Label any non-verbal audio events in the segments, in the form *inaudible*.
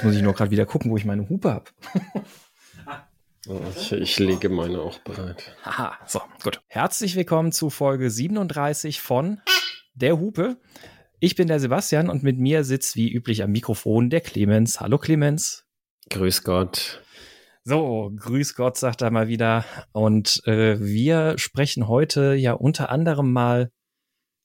Jetzt muss ich nur gerade wieder gucken, wo ich meine Hupe habe. *laughs* ich, ich, lege meine auch bereit. Haha, so, gut. Herzlich willkommen zu Folge 37 von Der Hupe. Ich bin der Sebastian und mit mir sitzt wie üblich am Mikrofon der Clemens. Hallo Clemens. Grüß Gott. So, grüß Gott, sagt er mal wieder. Und äh, wir sprechen heute ja unter anderem mal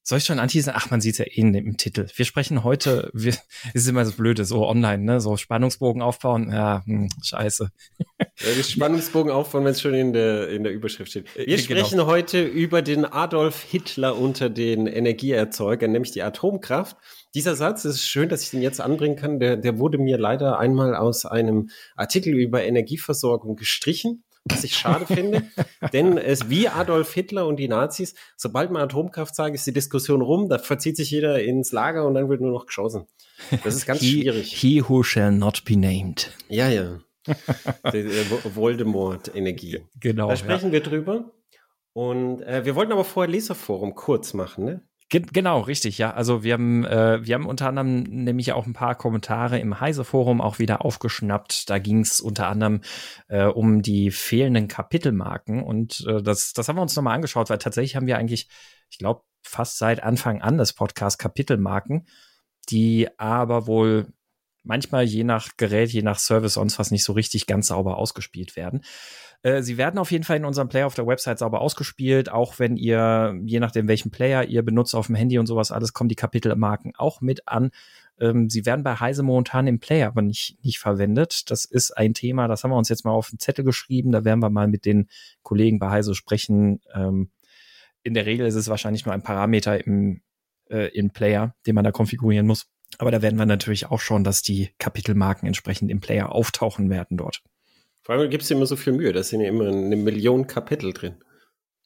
soll ich schon anteasen? Ach, man sieht es ja eh im Titel. Wir sprechen heute, wir, *laughs* ist immer so blöde, so online, ne? So Spannungsbogen aufbauen. Ja, hm, scheiße. Ja, Spannungsbogen aufbauen, wenn es schon in der, in der Überschrift steht. Wir genau. sprechen heute über den Adolf Hitler unter den Energieerzeugern, nämlich die Atomkraft. Dieser Satz ist schön, dass ich den jetzt anbringen kann. Der, der wurde mir leider einmal aus einem Artikel über Energieversorgung gestrichen was ich schade finde. *laughs* Denn es wie Adolf Hitler und die Nazis, sobald man Atomkraft sagt, ist die Diskussion rum, da verzieht sich jeder ins Lager und dann wird nur noch geschossen. Das ist ganz *laughs* he, schwierig. He who shall not be named. Ja, ja. *laughs* Äh, Voldemort-Energie. Genau. Da sprechen ja. wir drüber. Und äh, wir wollten aber vorher Leserforum kurz machen, ne? Genau, richtig, ja. Also wir haben, äh, wir haben unter anderem nämlich auch ein paar Kommentare im Heise-Forum auch wieder aufgeschnappt. Da ging es unter anderem äh, um die fehlenden Kapitelmarken und äh, das, das haben wir uns nochmal angeschaut, weil tatsächlich haben wir eigentlich, ich glaube, fast seit Anfang an des Podcasts Kapitelmarken, die aber wohl manchmal je nach Gerät, je nach Service sonst was nicht so richtig ganz sauber ausgespielt werden. Äh, sie werden auf jeden Fall in unserem Player auf der Website sauber ausgespielt, auch wenn ihr, je nachdem welchen Player ihr benutzt auf dem Handy und sowas alles, kommen die Kapitelmarken auch mit an. Ähm, sie werden bei Heise momentan im Player aber nicht, nicht verwendet. Das ist ein Thema, das haben wir uns jetzt mal auf den Zettel geschrieben. Da werden wir mal mit den Kollegen bei Heise sprechen. Ähm, in der Regel ist es wahrscheinlich nur ein Parameter im, äh, im Player, den man da konfigurieren muss. Aber da werden wir natürlich auch schauen, dass die Kapitelmarken entsprechend im Player auftauchen werden dort. Vor allem gibt es immer so viel Mühe, da sind ja immer eine Million Kapitel drin.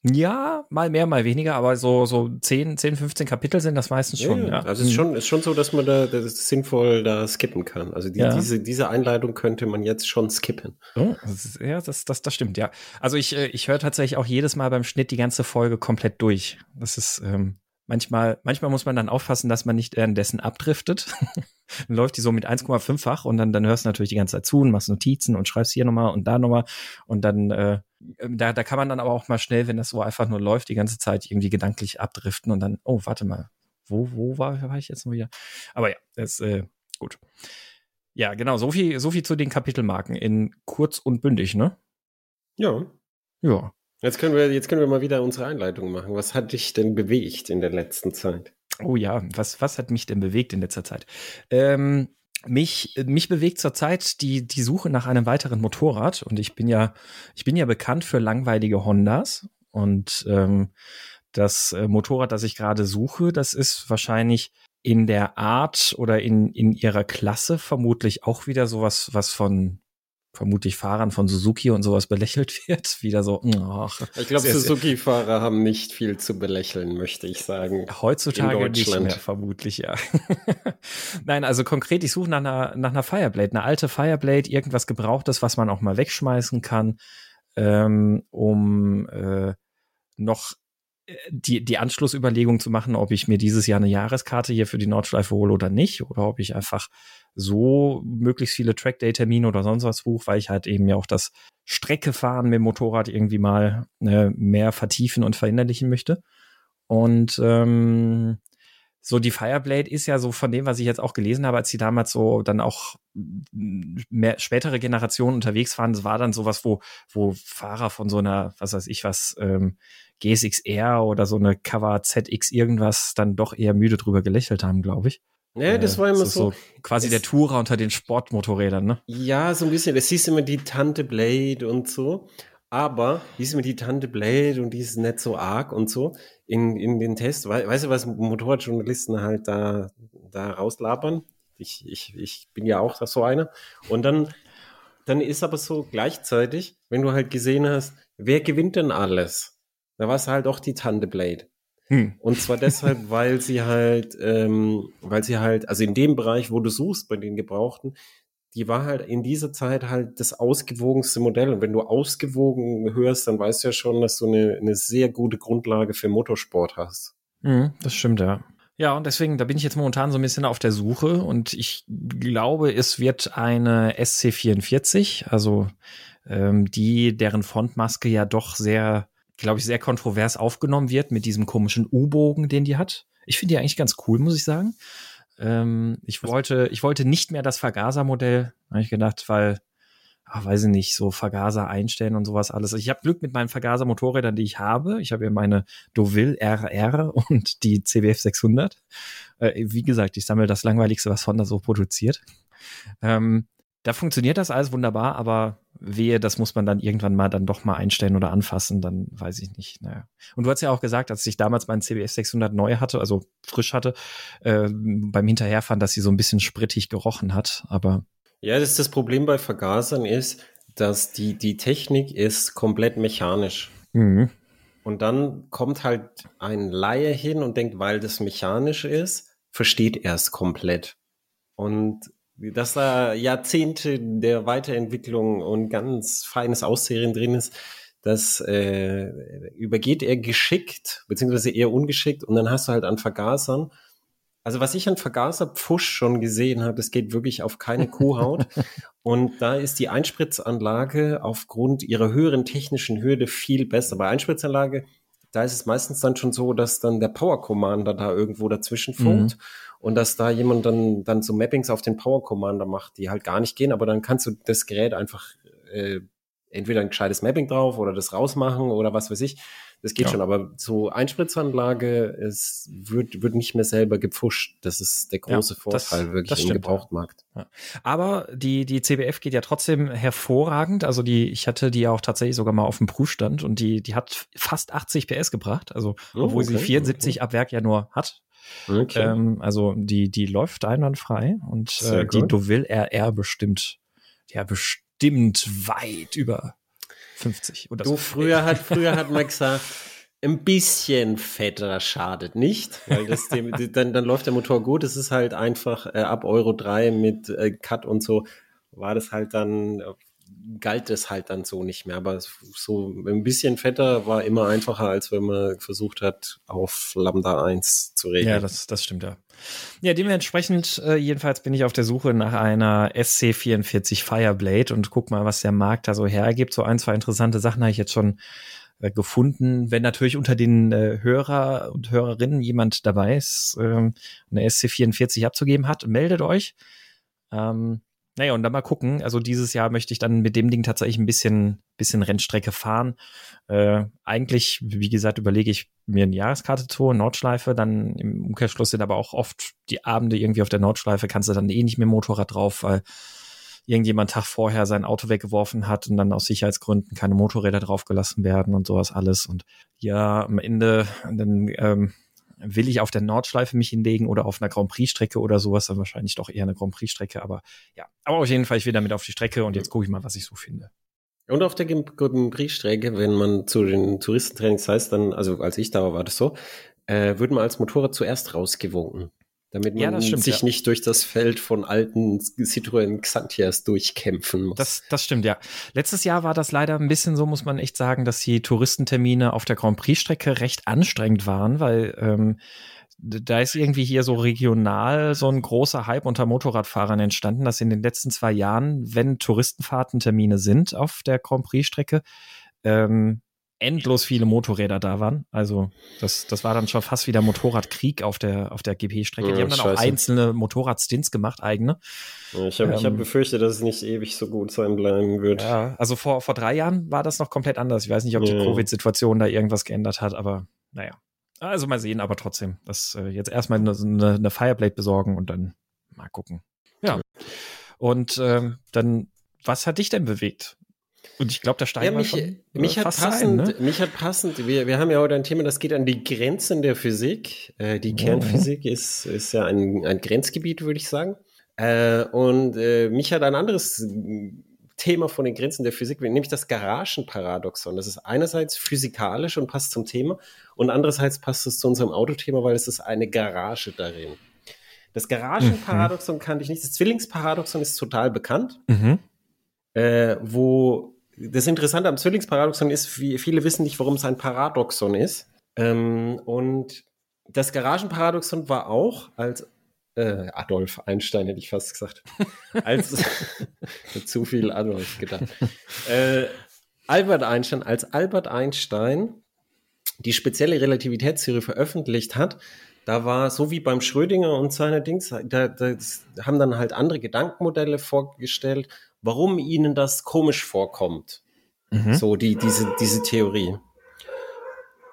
Ja, mal mehr, mal weniger, aber so, so 10, 10, 15 Kapitel sind das meistens schon. Ja, ja. Also es ist mhm. schon, ist schon so, dass man da das sinnvoll da skippen kann. Also die, ja. diese, diese Einleitung könnte man jetzt schon skippen. Oh, das ist, ja, das, das, das stimmt, ja. Also ich, äh, ich höre tatsächlich auch jedes Mal beim Schnitt die ganze Folge komplett durch. Das ist, ähm, manchmal, manchmal muss man dann aufpassen, dass man nicht währenddessen abdriftet. *laughs* dann läuft die so mit 1,5-fach und dann, dann hörst du natürlich die ganze Zeit zu und machst Notizen und schreibst hier nochmal und da nochmal. Und dann, äh, da, da kann man dann aber auch mal schnell, wenn das so einfach nur läuft, die ganze Zeit irgendwie gedanklich abdriften und dann, oh, warte mal, wo, wo war, war ich jetzt noch wieder? Aber ja, das ist äh, gut. Ja, genau, so viel, so viel zu den Kapitelmarken in kurz und bündig, ne? Ja. Ja. Jetzt können wir, jetzt können wir mal wieder unsere Einleitung machen. Was hat dich denn bewegt in der letzten Zeit? Oh ja, was, was hat mich denn bewegt in letzter Zeit? Ähm, mich, mich bewegt zurzeit die, die Suche nach einem weiteren Motorrad und ich bin ja, ich bin ja bekannt für langweilige Hondas und ähm, das äh, Motorrad, das ich gerade suche, das ist wahrscheinlich in der Art oder in, in ihrer Klasse vermutlich auch wieder sowas, was von vermutlich Fahrern von Suzuki und sowas belächelt *laughs* wird. Wieder so, ach, Ich glaube, Suzuki-Fahrer haben nicht viel zu belächeln, möchte ich sagen. Heutzutage nicht mehr, vermutlich, ja. *laughs* Nein, also konkret, ich suche nach einer, nach einer Fireblade, eine alte Fireblade, irgendwas Gebrauchtes, was man auch mal wegschmeißen kann, ähm, um äh, noch äh, die, die Anschlussüberlegung zu machen, ob ich mir dieses Jahr eine Jahreskarte hier für die Nordschleife hole oder nicht, oder ob ich einfach so möglichst viele Trackday-Termine oder sonst was buche, weil ich halt eben ja auch das Streckefahren mit dem Motorrad irgendwie mal äh, mehr vertiefen und verinnerlichen möchte. Und ähm, so die Fireblade ist ja so von dem, was ich jetzt auch gelesen habe, als sie damals so dann auch mehr spätere Generationen unterwegs waren, das war dann sowas, wo, wo Fahrer von so einer, was weiß ich was, ähm, GSX-R oder so eine Cover ZX irgendwas dann doch eher müde drüber gelächelt haben, glaube ich. Ja, das war immer so, so. Quasi der Tourer unter den Sportmotorrädern, ne? Ja, so ein bisschen. Das hieß immer die Tante Blade und so. Aber hieß immer die Tante Blade und die ist nicht so arg und so. In, in den Tests, we weißt du, was Motorradjournalisten halt da, da rauslabern? Ich, ich, ich bin ja auch so einer. Und dann, dann ist aber so gleichzeitig, wenn du halt gesehen hast, wer gewinnt denn alles? Da war es halt auch die Tante Blade. Hm. Und zwar deshalb, weil sie halt, ähm, weil sie halt, also in dem Bereich, wo du suchst bei den Gebrauchten, die war halt in dieser Zeit halt das ausgewogenste Modell. Und wenn du ausgewogen hörst, dann weißt du ja schon, dass du eine, eine sehr gute Grundlage für Motorsport hast. Mhm, das stimmt, ja. Ja, und deswegen, da bin ich jetzt momentan so ein bisschen auf der Suche und ich glaube, es wird eine SC44, also ähm, die, deren Frontmaske ja doch sehr, glaube ich, sehr kontrovers aufgenommen wird mit diesem komischen U-Bogen, den die hat. Ich finde die eigentlich ganz cool, muss ich sagen. Ähm, ich wollte, ich wollte nicht mehr das Vergaser-Modell, habe ich gedacht, weil ach, weiß ich nicht, so Vergaser einstellen und sowas alles. Ich habe Glück mit meinen Vergaser-Motorrädern, die ich habe. Ich habe ja meine Deauville RR und die CBF 600. Äh, wie gesagt, ich sammle das Langweiligste, was Honda so produziert. Ähm, da funktioniert das alles wunderbar, aber wehe, das muss man dann irgendwann mal dann doch mal einstellen oder anfassen, dann weiß ich nicht. Naja. Und du hast ja auch gesagt, als ich damals meinen CBF 600 neu hatte, also frisch hatte, äh, beim Hinterherfahren, dass sie so ein bisschen sprittig gerochen hat, aber ja, das ist das Problem bei Vergasern ist, dass die, die Technik ist komplett mechanisch. Mhm. Und dann kommt halt ein Laie hin und denkt, weil das mechanisch ist, versteht er es komplett. Und dass da Jahrzehnte der Weiterentwicklung und ganz feines Aussehen drin ist, das äh, übergeht er geschickt, beziehungsweise eher ungeschickt. Und dann hast du halt an Vergasern also was ich an Vergaserpfusch schon gesehen habe, das geht wirklich auf keine *laughs* Kuhhaut. und da ist die Einspritzanlage aufgrund ihrer höheren technischen Hürde viel besser. Bei Einspritzanlage, da ist es meistens dann schon so, dass dann der Power Commander da irgendwo dazwischen funkt. Mhm. Und dass da jemand dann, dann so Mappings auf den Power Commander macht, die halt gar nicht gehen, aber dann kannst du das Gerät einfach äh, entweder ein gescheites Mapping drauf oder das rausmachen oder was weiß ich. Das geht ja. schon, aber so Einspritzanlage, es wird, wird nicht mehr selber gepfuscht. Das ist der große ja, Vorteil das, wirklich das im Gebrauchtmarkt. Ja. Aber die, die CBF geht ja trotzdem hervorragend. Also die, ich hatte die auch tatsächlich sogar mal auf dem Prüfstand und die, die hat fast 80 PS gebracht. Also, oh, obwohl okay, sie 74 okay. ab Werk ja nur hat. Okay. Ähm, also die, die läuft einwandfrei und äh, die Deauville RR bestimmt, ja, bestimmt weit über 50. Oder du, so. *laughs* früher hat, früher hat man gesagt, ein bisschen fetter schadet nicht, weil das dem, dann, dann läuft der Motor gut. Es ist halt einfach äh, ab Euro 3 mit äh, Cut und so war das halt dann galt es halt dann so nicht mehr. Aber so ein bisschen fetter war immer einfacher, als wenn man versucht hat, auf Lambda 1 zu regeln. Ja, das, das stimmt ja. Ja, dementsprechend, äh, jedenfalls bin ich auf der Suche nach einer SC44 Fireblade und guck mal, was der Markt da so hergibt. So ein, zwei interessante Sachen habe ich jetzt schon äh, gefunden. Wenn natürlich unter den äh, Hörer und Hörerinnen jemand dabei ist, ähm, eine SC44 abzugeben hat, meldet euch. Ähm, naja, und dann mal gucken. Also dieses Jahr möchte ich dann mit dem Ding tatsächlich ein bisschen, bisschen Rennstrecke fahren. Äh, eigentlich, wie gesagt, überlege ich mir eine Jahreskarte zu, Nordschleife. Dann im Umkehrschluss sind aber auch oft die Abende irgendwie auf der Nordschleife, kannst du dann eh nicht mehr Motorrad drauf, weil irgendjemand Tag vorher sein Auto weggeworfen hat und dann aus Sicherheitsgründen keine Motorräder draufgelassen werden und sowas alles. Und ja, am Ende dann ähm, will ich auf der Nordschleife mich hinlegen oder auf einer Grand Prix-Strecke oder sowas, dann wahrscheinlich doch eher eine Grand Prix-Strecke, aber ja. Aber auf jeden Fall, ich will damit auf die Strecke und jetzt gucke ich mal, was ich so finde. Und auf der Grand Prix-Strecke, wenn man zu den Touristentrainings heißt, dann, also als ich da war, war das so, äh, wird man als Motorrad zuerst rausgewunken damit man ja, stimmt, sich ja. nicht durch das Feld von alten Citroën Xantias durchkämpfen muss. Das, das stimmt, ja. Letztes Jahr war das leider ein bisschen so, muss man echt sagen, dass die Touristentermine auf der Grand Prix-Strecke recht anstrengend waren, weil ähm, da ist irgendwie hier so regional so ein großer Hype unter Motorradfahrern entstanden, dass in den letzten zwei Jahren, wenn Touristenfahrtentermine sind auf der Grand Prix-Strecke, ähm, endlos viele Motorräder da waren. Also das, das war dann schon fast wieder Motorradkrieg auf der, auf der GP-Strecke. Die haben dann Scheiße. auch einzelne Motorradstints gemacht, eigene. Ich habe ähm, hab befürchtet, dass es nicht ewig so gut sein bleiben wird. Ja, also vor, vor drei Jahren war das noch komplett anders. Ich weiß nicht, ob die Covid-Situation da irgendwas geändert hat, aber naja. Also mal sehen, aber trotzdem. Das äh, jetzt erstmal eine, eine, eine Fireblade besorgen und dann mal gucken. Ja. Und ähm, dann, was hat dich denn bewegt? Und ich glaube, der Stein ja, mich, war schon mich hat passend, ein, ne? mich hat passend, wir, wir haben ja heute ein Thema, das geht an die Grenzen der Physik. Äh, die oh. Kernphysik ist, ist ja ein, ein Grenzgebiet, würde ich sagen. Äh, und äh, mich hat ein anderes Thema von den Grenzen der Physik, nämlich das Garagenparadoxon. Das ist einerseits physikalisch und passt zum Thema und andererseits passt es zu unserem Autothema, weil es ist eine Garage darin. Das Garagenparadoxon mhm. kannte ich nicht. Das Zwillingsparadoxon ist total bekannt, mhm. äh, wo das Interessante am Zwillingsparadoxon ist, wie viele wissen nicht, warum es ein Paradoxon ist. Ähm, und das Garagenparadoxon war auch als äh, Adolf Einstein, hätte ich fast gesagt. *laughs* Als *laughs* zu viel Adolf gedacht. Äh, Albert Einstein, als Albert Einstein die spezielle Relativitätstheorie veröffentlicht hat, da war so wie beim Schrödinger und seine Dings, da, da haben dann halt andere Gedankenmodelle vorgestellt, warum ihnen das komisch vorkommt. Mhm. So die, diese, diese Theorie.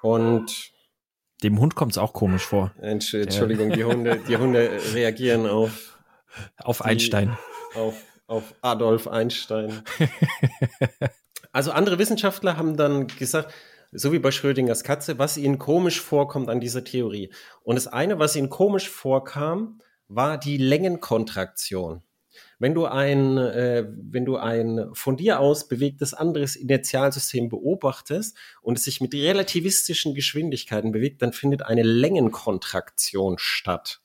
Und dem Hund kommt es auch komisch vor. Entschuldigung, die Hunde, die Hunde reagieren auf *laughs* auf die, Einstein. Auf, auf Adolf Einstein. also andere Wissenschaftler haben dann gesagt, so wie bei Schrödingers Katze, was ihnen komisch vorkommt an dieser Theorie. Und das eine, was ihnen komisch vorkam, war die Längenkontraktion. Wenn du ein, äh, wenn du ein von dir aus bewegtes anderes Inertialsystem beobachtest und es sich mit relativistischen Geschwindigkeiten bewegt, dann findet eine Längenkontraktion statt.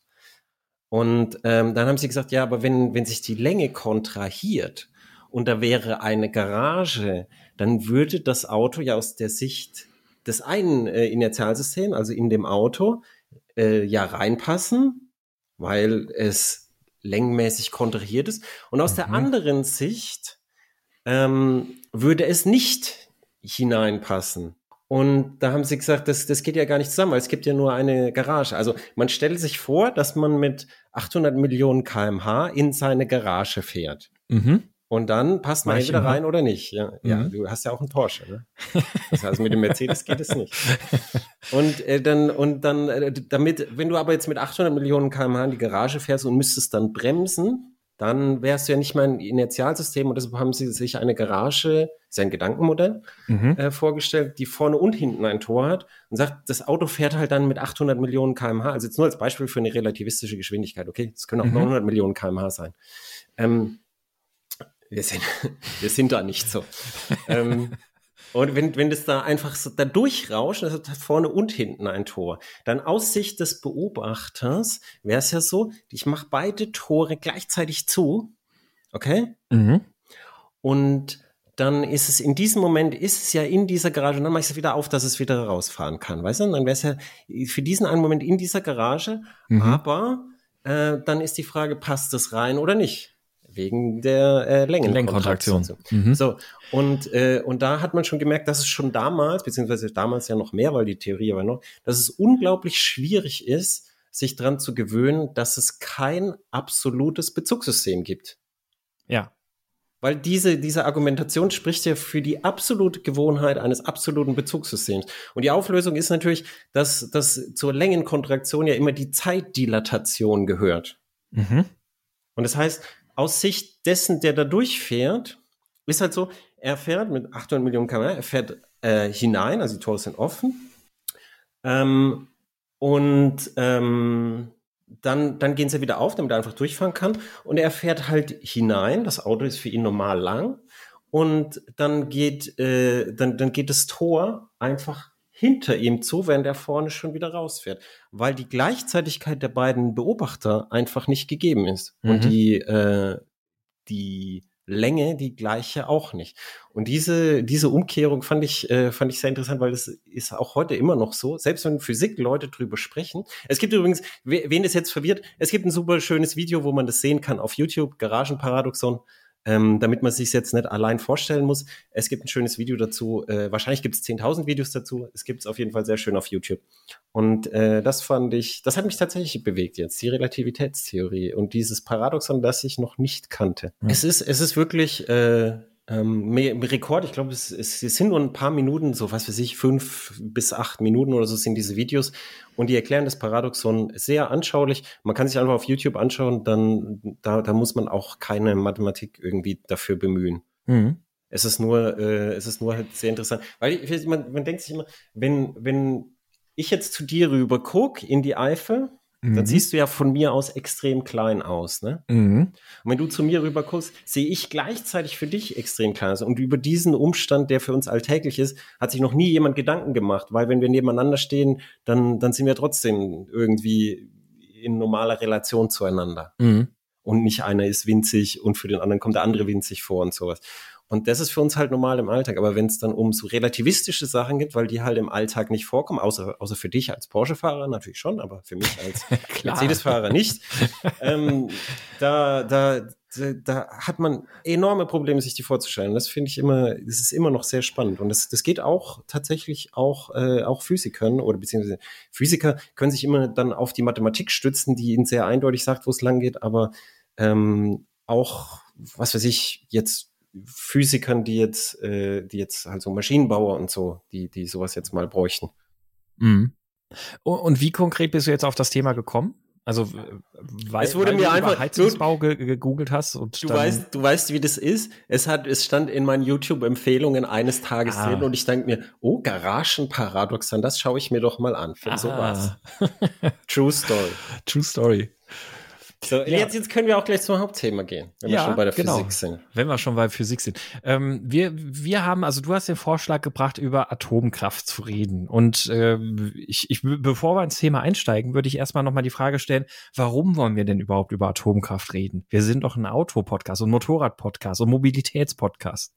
Und ähm, dann haben sie gesagt, ja, aber wenn, wenn sich die Länge kontrahiert und da wäre eine Garage, dann würde das Auto ja aus der Sicht des einen äh, Inertialsystems, also in dem Auto, äh, ja reinpassen, weil es längenmäßig kontrahiert ist. Und aus mhm. der anderen Sicht ähm, würde es nicht hineinpassen. Und da haben sie gesagt, das, das geht ja gar nicht zusammen, weil es gibt ja nur eine Garage. Also man stellt sich vor, dass man mit 800 Millionen kmh in seine Garage fährt. Mhm. Und dann passt man entweder rein oder nicht. Ja, mhm. ja, du hast ja auch einen Porsche. Ne? *laughs* Das heißt, mit dem Mercedes geht es nicht. *laughs* Und äh, dann, und dann, äh, damit, wenn du aber jetzt mit 800 Millionen kmh in die Garage fährst und müsstest dann bremsen, dann wärst du ja nicht mehr ein Inertialsystem und deshalb haben sie sich eine Garage, sein Gedankenmodell, mhm. äh, vorgestellt, die vorne und hinten ein Tor hat und sagt, das Auto fährt halt dann mit 800 Millionen kmh, also jetzt nur als Beispiel für eine relativistische Geschwindigkeit, okay, es können auch mhm. 900 Millionen kmh sein. Ähm, wir sind, *laughs* wir sind da nicht so. ähm, und wenn, wenn das da einfach so da durchrauscht, das hat vorne und hinten ein Tor, dann aus Sicht des Beobachters wäre es ja so, ich mache beide Tore gleichzeitig zu, okay? Mhm. Und dann ist es in diesem Moment, ist es ja in dieser Garage und dann mache ich es wieder auf, dass es wieder rausfahren kann, weißt du? Und dann wäre es ja für diesen einen Moment in dieser Garage, mhm. aber äh, dann ist die Frage, passt das rein oder nicht? Wegen der äh, Längenkontraktion. Mhm. So und äh, und da hat man schon gemerkt, dass es schon damals, beziehungsweise damals ja noch mehr, weil die Theorie aber noch, dass es unglaublich schwierig ist, sich dran zu gewöhnen, dass es kein absolutes Bezugssystem gibt. Ja. Weil diese, diese Argumentation spricht ja für die absolute Gewohnheit eines absoluten Bezugssystems. Und die Auflösung ist natürlich, dass, dass zur Längenkontraktion ja immer die Zeitdilatation gehört. Mhm. Und das heißt, aus Sicht dessen, der da durchfährt, ist halt so, er fährt mit 800 Millionen km, er fährt äh, hinein, also die Tore sind offen. Ähm, und ähm, dann, dann gehen sie wieder auf, damit er einfach durchfahren kann. Und er fährt halt hinein. Das Auto ist für ihn normal lang. Und dann geht, äh, dann, dann geht das Tor einfach hinter ihm zu, während er vorne schon wieder rausfährt, weil die Gleichzeitigkeit der beiden Beobachter einfach nicht gegeben ist mhm. und die äh, die Länge die gleiche auch nicht. Und diese diese Umkehrung fand ich äh, fand ich sehr interessant, weil das ist auch heute immer noch so, selbst wenn Physik-Leute drüber sprechen. Es gibt übrigens, wen das jetzt verwirrt, es gibt ein super schönes Video, wo man das sehen kann auf YouTube, Garagenparadoxon ähm, damit man sich jetzt nicht allein vorstellen muss. Es gibt ein schönes Video dazu. Äh, wahrscheinlich gibt es 10.000 Videos dazu. Es gibt es auf jeden Fall sehr schön auf YouTube. Und äh, das fand ich, das hat mich tatsächlich bewegt jetzt, die Relativitätstheorie und dieses Paradoxon, das ich noch nicht kannte. Mhm. Es ist, es ist wirklich äh, ähm, Rekord, ich glaube, es, es, sind nur ein paar Minuten, so was weiß ich, fünf bis acht Minuten oder so sind diese Videos. Und die erklären das Paradoxon sehr anschaulich. Man kann sich einfach auf YouTube anschauen, dann da, da muss man auch keine Mathematik irgendwie dafür bemühen. Mhm. Es ist nur, äh, es ist nur halt sehr interessant. Weil ich, man, man denkt sich immer, wenn, wenn ich jetzt zu dir rüber gucke in die Eifel, Mhm. Dann siehst du ja von mir aus extrem klein aus. Ne? Mhm. Und wenn du zu mir rüber guckst, sehe ich gleichzeitig für dich extrem klein aus. Und über diesen Umstand, der für uns alltäglich ist, hat sich noch nie jemand Gedanken gemacht. Weil wenn wir nebeneinander stehen, dann, dann sind wir trotzdem irgendwie in normaler Relation zueinander. Mhm. Und nicht einer ist winzig und für den anderen kommt der andere winzig vor und sowas. Und das ist für uns halt normal im Alltag. Aber wenn es dann um so relativistische Sachen geht, weil die halt im Alltag nicht vorkommen, außer, außer für dich als Porsche-Fahrer natürlich schon, aber für mich als *laughs* Mercedes-Fahrer nicht, ähm, da, da, da hat man enorme Probleme, sich die vorzustellen. Das finde ich immer, das ist immer noch sehr spannend. Und das, das geht auch tatsächlich auch, äh, auch Physikern oder beziehungsweise Physiker können sich immer dann auf die Mathematik stützen, die ihnen sehr eindeutig sagt, wo es lang geht, aber ähm, auch, was weiß ich, jetzt Physikern, die jetzt, äh, die jetzt halt so Maschinenbauer und so, die, die sowas jetzt mal bräuchten. Mhm. Und wie konkret bist du jetzt auf das Thema gekommen? Also, weil, es wurde weil mir du einfach Heizungsbau ge gegoogelt hast und Du weißt, du weißt, wie das ist. Es hat, es stand in meinen YouTube-Empfehlungen eines Tages Ah. drin und ich denke mir, oh, Garagenparadoxon, das schaue ich mir doch mal an. Für Ah. sowas. *laughs* True Story. True Story. So, Ja. jetzt, jetzt können wir auch gleich zum Hauptthema gehen, wenn wir Ja, schon bei der genau. Physik sind. Wenn wir schon bei Physik sind. Ähm, wir, wir haben, also du hast den Vorschlag gebracht, über Atomkraft zu reden. Und äh, ich, ich, bevor wir ins Thema einsteigen, würde ich erstmal nochmal die Frage stellen, warum wollen wir denn überhaupt über Atomkraft reden? Wir sind doch ein Auto-Podcast und Motorrad-Podcast und Mobilitäts-Podcast.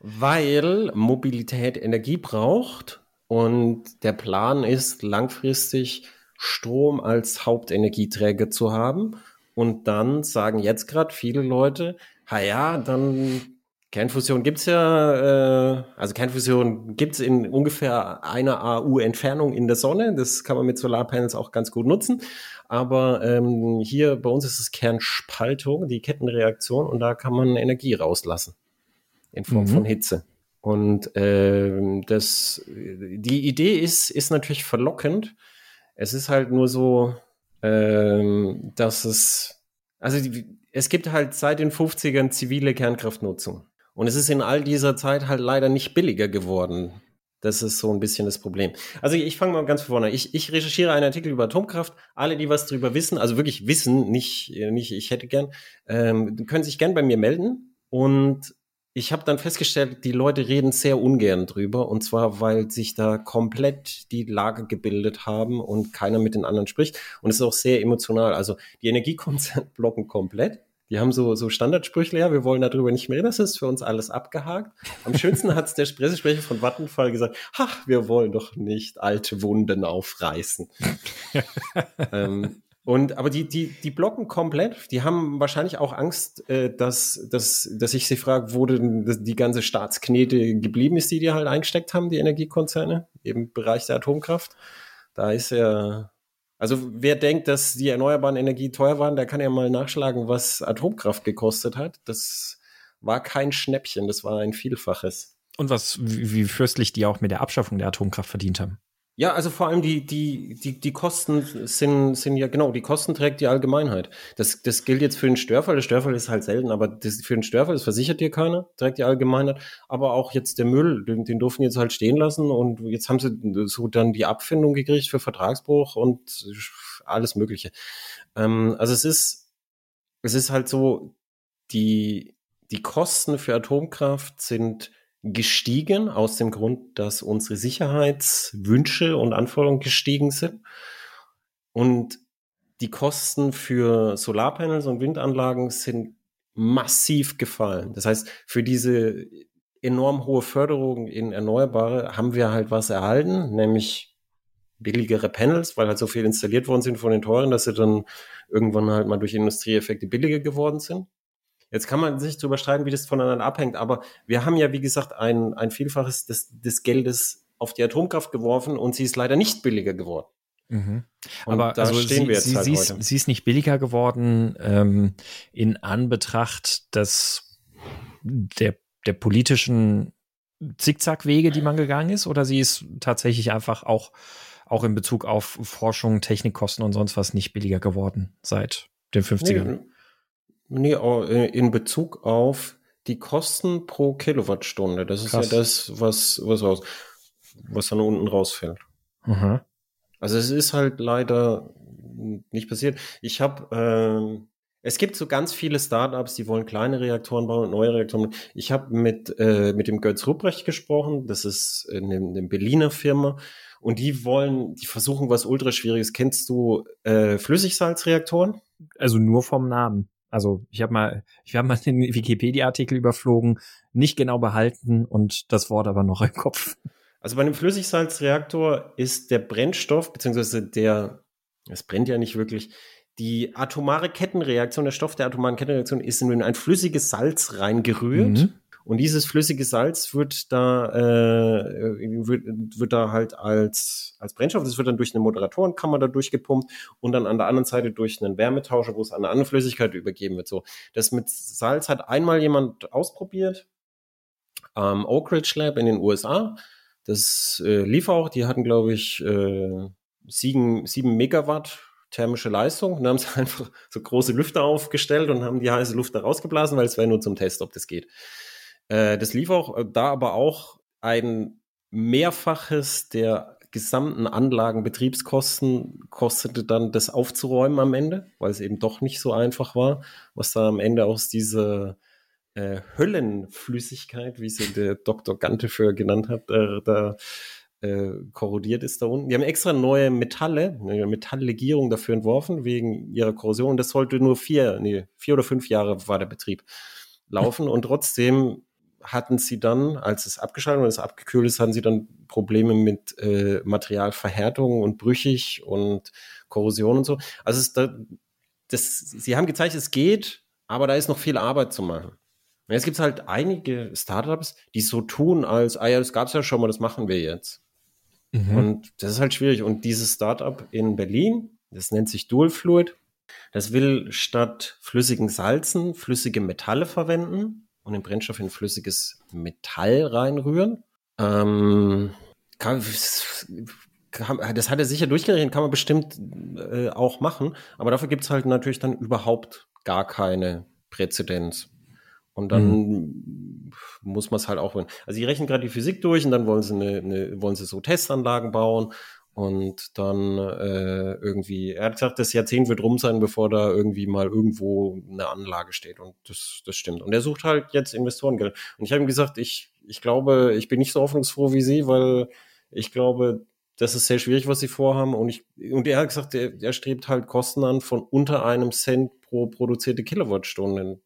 Weil Mobilität Energie braucht und der Plan ist, langfristig Strom als Hauptenergieträger zu haben. Und dann sagen jetzt gerade viele Leute, ha ja, dann Kernfusion gibt's ja, äh, also Kernfusion gibt's in ungefähr einer AU Entfernung in der Sonne. Das kann man mit Solarpanels auch ganz gut nutzen. Aber ähm, hier bei uns ist es Kernspaltung, die Kettenreaktion, und da kann man Energie rauslassen in Form Mhm. von Hitze. Und ähm, das, die Idee ist, ist natürlich verlockend. Es ist halt nur so, ähm, dass es, also die, es gibt halt seit den 50ern zivile Kernkraftnutzung. Und es ist in all dieser Zeit halt leider nicht billiger geworden. Das ist so ein bisschen das Problem. Also ich fange mal ganz vorne. an. Ich, ich recherchiere einen Artikel über Atomkraft. Alle, die was drüber wissen, also wirklich wissen, nicht, äh, nicht ich hätte gern, ähm, können sich gern bei mir melden. Und ich habe dann festgestellt, die Leute reden sehr ungern drüber. Und zwar, weil sich da komplett die Lager gebildet haben und keiner mit den anderen spricht. Und es ist auch sehr emotional. Also die Energiekonzerne blocken komplett. Die haben so, so Standardsprüche, ja, wir wollen darüber nicht mehr reden, das ist für uns alles abgehakt. Am schönsten hat es der Pressesprecher von Vattenfall gesagt, ach, wir wollen doch nicht alte Wunden aufreißen. *laughs* ähm, und aber die, die, die blocken komplett. Die haben wahrscheinlich auch Angst, äh, dass, dass, dass ich sie frage, wo denn die ganze Staatsknete geblieben ist, die die halt eingesteckt haben, die Energiekonzerne im Bereich der Atomkraft. Da ist ja, also wer denkt, dass die erneuerbaren Energien teuer waren, der kann ja mal nachschlagen, was Atomkraft gekostet hat. Das war kein Schnäppchen, das war ein Vielfaches. Und was, wie, wie fürstlich die auch mit der Abschaffung der Atomkraft verdient haben. Ja, also vor allem die, die, die, die Kosten sind, sind ja, genau, die Kosten trägt die Allgemeinheit. Das, das gilt jetzt für den Störfall. Der Störfall ist halt selten, aber das, für den Störfall, das versichert dir keiner, trägt die Allgemeinheit. Aber auch jetzt der Müll, den, den durften jetzt halt stehen lassen und jetzt haben sie so dann die Abfindung gekriegt für Vertragsbruch und alles Mögliche. Ähm, also es ist, es ist halt so, die, die Kosten für Atomkraft sind gestiegen aus dem Grund, dass unsere Sicherheitswünsche und Anforderungen gestiegen sind. Und die Kosten für Solarpanels und Windanlagen sind massiv gefallen. Das heißt, für diese enorm hohe Förderung in Erneuerbare haben wir halt was erhalten, nämlich billigere Panels, weil halt so viel installiert worden sind von den teuren, dass sie dann irgendwann halt mal durch Industrieeffekte billiger geworden sind. Jetzt kann man sich darüber streiten, wie das voneinander abhängt, aber wir haben ja, wie gesagt, ein, ein Vielfaches des, des Geldes auf die Atomkraft geworfen und sie ist leider nicht billiger geworden. Mhm. Aber da also stehen sie, wir jetzt sie, halt sie, ist, heute. sie ist nicht billiger geworden ähm, in Anbetracht des der, der politischen Zickzackwege, die man gegangen ist, oder sie ist tatsächlich einfach auch, auch in Bezug auf Forschung, Technikkosten und sonst was nicht billiger geworden seit den 50ern. Nee, nee, äh, in Bezug auf die Kosten pro Kilowattstunde. Das ist Krass. ja das, was, was raus, was dann unten rausfällt. Mhm. Also es ist halt leider nicht passiert. Ich habe, ähm, es gibt so ganz viele Startups, die wollen kleine Reaktoren bauen und neue Reaktoren. Ich habe mit äh, mit dem Götz Rupprecht gesprochen. Das ist eine, eine Berliner Firma und die wollen, die versuchen was ultra schwieriges. Kennst du äh, Flüssigsalzreaktoren? Also nur vom Namen. Also ich habe mal, *laughs* ich habe mal den Wikipedia-Artikel überflogen, nicht genau behalten und das Wort aber noch im Kopf. Also bei einem Flüssigsalzreaktor ist der Brennstoff, beziehungsweise der, es brennt ja nicht wirklich, die atomare Kettenreaktion, der Stoff der atomaren Kettenreaktion ist in ein flüssiges Salz reingerührt. Mhm. Und dieses flüssige Salz wird da, äh, wird, wird da halt als, als Brennstoff, das wird dann durch eine Moderatorenkammer da durchgepumpt und dann an der anderen Seite durch einen Wärmetauscher, wo es an eine andere Flüssigkeit übergeben wird. So, das mit Salz hat einmal jemand ausprobiert, am Oak Ridge Lab in den USA. Das äh, lief auch, die hatten, glaube ich, äh, sieben, sieben Megawatt thermische Leistung und haben sie *laughs* einfach so große Lüfter aufgestellt und haben die heiße Luft da rausgeblasen, weil es wäre nur zum Test, ob das geht. Äh, das lief auch, äh, da aber auch ein Mehrfaches der gesamten Anlagenbetriebskosten kostete dann das aufzuräumen am Ende, weil es eben doch nicht so einfach war, was da am Ende aus dieser äh, Höllenflüssigkeit, wie sie der Dr. Gante für genannt hat, äh, da äh, korrodiert ist da unten. Die haben extra neue Metalle, eine Metalllegierung dafür entworfen, wegen ihrer Korrosion. Das sollte nur vier, nee, vier oder fünf Jahre war der Betrieb laufen *laughs* und trotzdem hatten sie dann, als es abgeschaltet und es abgekühlt ist, hatten sie dann Probleme mit äh, Materialverhärtung und brüchig und Korrosion und so. Also es da, das, sie haben gezeigt, es geht, aber da ist noch viel Arbeit zu machen. Und jetzt gibt es halt einige Startups, die so tun, als, ah ja, das gab es ja schon mal, das machen wir jetzt. Mhm. Und das ist halt schwierig. Und dieses Startup in Berlin, das nennt sich Dual Fluid, das will statt flüssigen Salzen flüssige Metalle verwenden und den Brennstoff in flüssiges Metall reinrühren. Ähm, kann, kann, das hat er sicher durchgerechnet, kann man bestimmt äh, auch machen, aber dafür gibt es halt natürlich dann überhaupt gar keine Präzedenz. Und dann mhm. muss man es halt auch. Also die rechnen gerade die Physik durch und dann wollen sie eine, eine, wollen sie so Testanlagen bauen und dann äh, irgendwie, er hat gesagt, das Jahrzehnt wird rum sein, bevor da irgendwie mal irgendwo eine Anlage steht. Und das, das stimmt. Und er sucht halt jetzt Investorengeld. Und ich habe ihm gesagt, ich, ich glaube, ich bin nicht so hoffnungsfroh wie Sie, weil ich glaube, das ist sehr schwierig, was Sie vorhaben. Und ich, und er hat gesagt, er, er strebt halt Kosten an von unter einem Cent pro produzierte Kilowattstunde.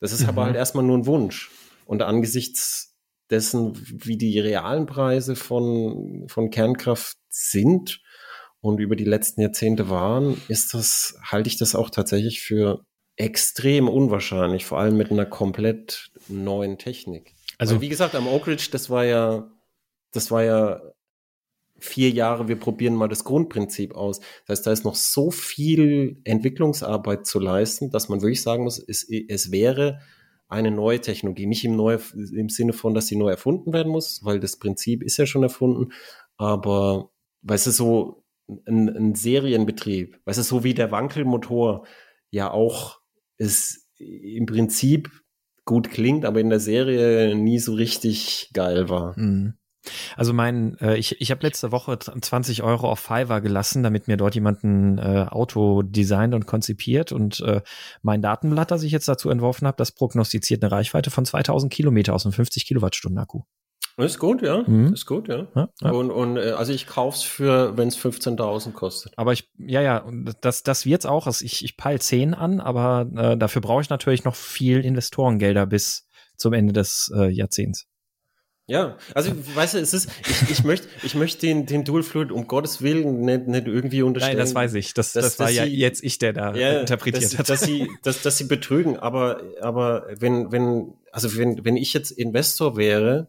Das ist mhm. aber halt erstmal nur ein Wunsch. Und angesichts dessen, wie die realen Preise von, von Kernkraft sind und über die letzten Jahrzehnte waren, ist das, halte ich das auch tatsächlich für extrem unwahrscheinlich, vor allem mit einer komplett neuen Technik. Also, Weil, wie gesagt, am Oak Ridge, das war ja, das war ja vier Jahre, wir probieren mal das Grundprinzip aus. Das heißt, da ist noch so viel Entwicklungsarbeit zu leisten, dass man wirklich sagen muss, es, es wäre eine neue Technologie. Nicht im, neu, im Sinne von, dass sie neu erfunden werden muss, weil das Prinzip ist ja schon erfunden, aber weißt du, so ein, ein Serienbetrieb, weißt du, so wie der Wankelmotor ja auch ist im Prinzip gut klingt, aber in der Serie nie so richtig geil war. Mhm. Also mein, äh, ich, ich habe letzte Woche 20 Euro auf Fiverr gelassen, damit mir dort jemand ein äh, Auto designt und konzipiert und äh, mein Datenblatt, das ich jetzt dazu entworfen habe, das prognostiziert eine Reichweite von 2000 Kilometer aus einem 50 Kilowattstunden Akku. Ist gut, ja. Mhm. Ist gut, ja. ja, ja. Und, und äh, also ich kauf's für, wenn es 15.000 kostet. Aber ich, ja, ja, das, das wird's auch. Also ich, ich peil 10 an, aber äh, dafür brauche ich natürlich noch viel Investorengelder bis zum Ende des äh, Jahrzehnts. Ja, also weißt du, es ist, ich, ich möchte, ich möchte den, den Dual Fluid um Gottes Willen nicht, nicht irgendwie unterstellen. Nein, das weiß ich. Das, dass, das war ja sie, jetzt ich, der da ja, interpretiert dass, hat. Dass sie, dass, dass sie betrügen, aber, aber wenn, wenn, also wenn, wenn ich jetzt Investor wäre,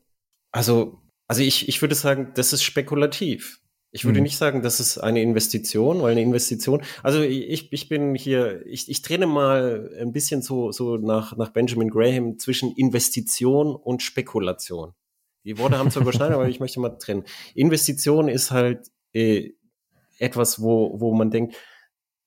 also, also ich, ich würde sagen, das ist spekulativ. Ich würde mhm. nicht sagen, das ist eine Investition, weil eine Investition, also ich, ich bin hier, ich, ich trenne mal ein bisschen so, so nach, nach Benjamin Graham zwischen Investition und Spekulation. Die Worte haben zwar überschneiden, aber ich möchte mal trennen. Investition ist halt äh, etwas, wo, wo man denkt,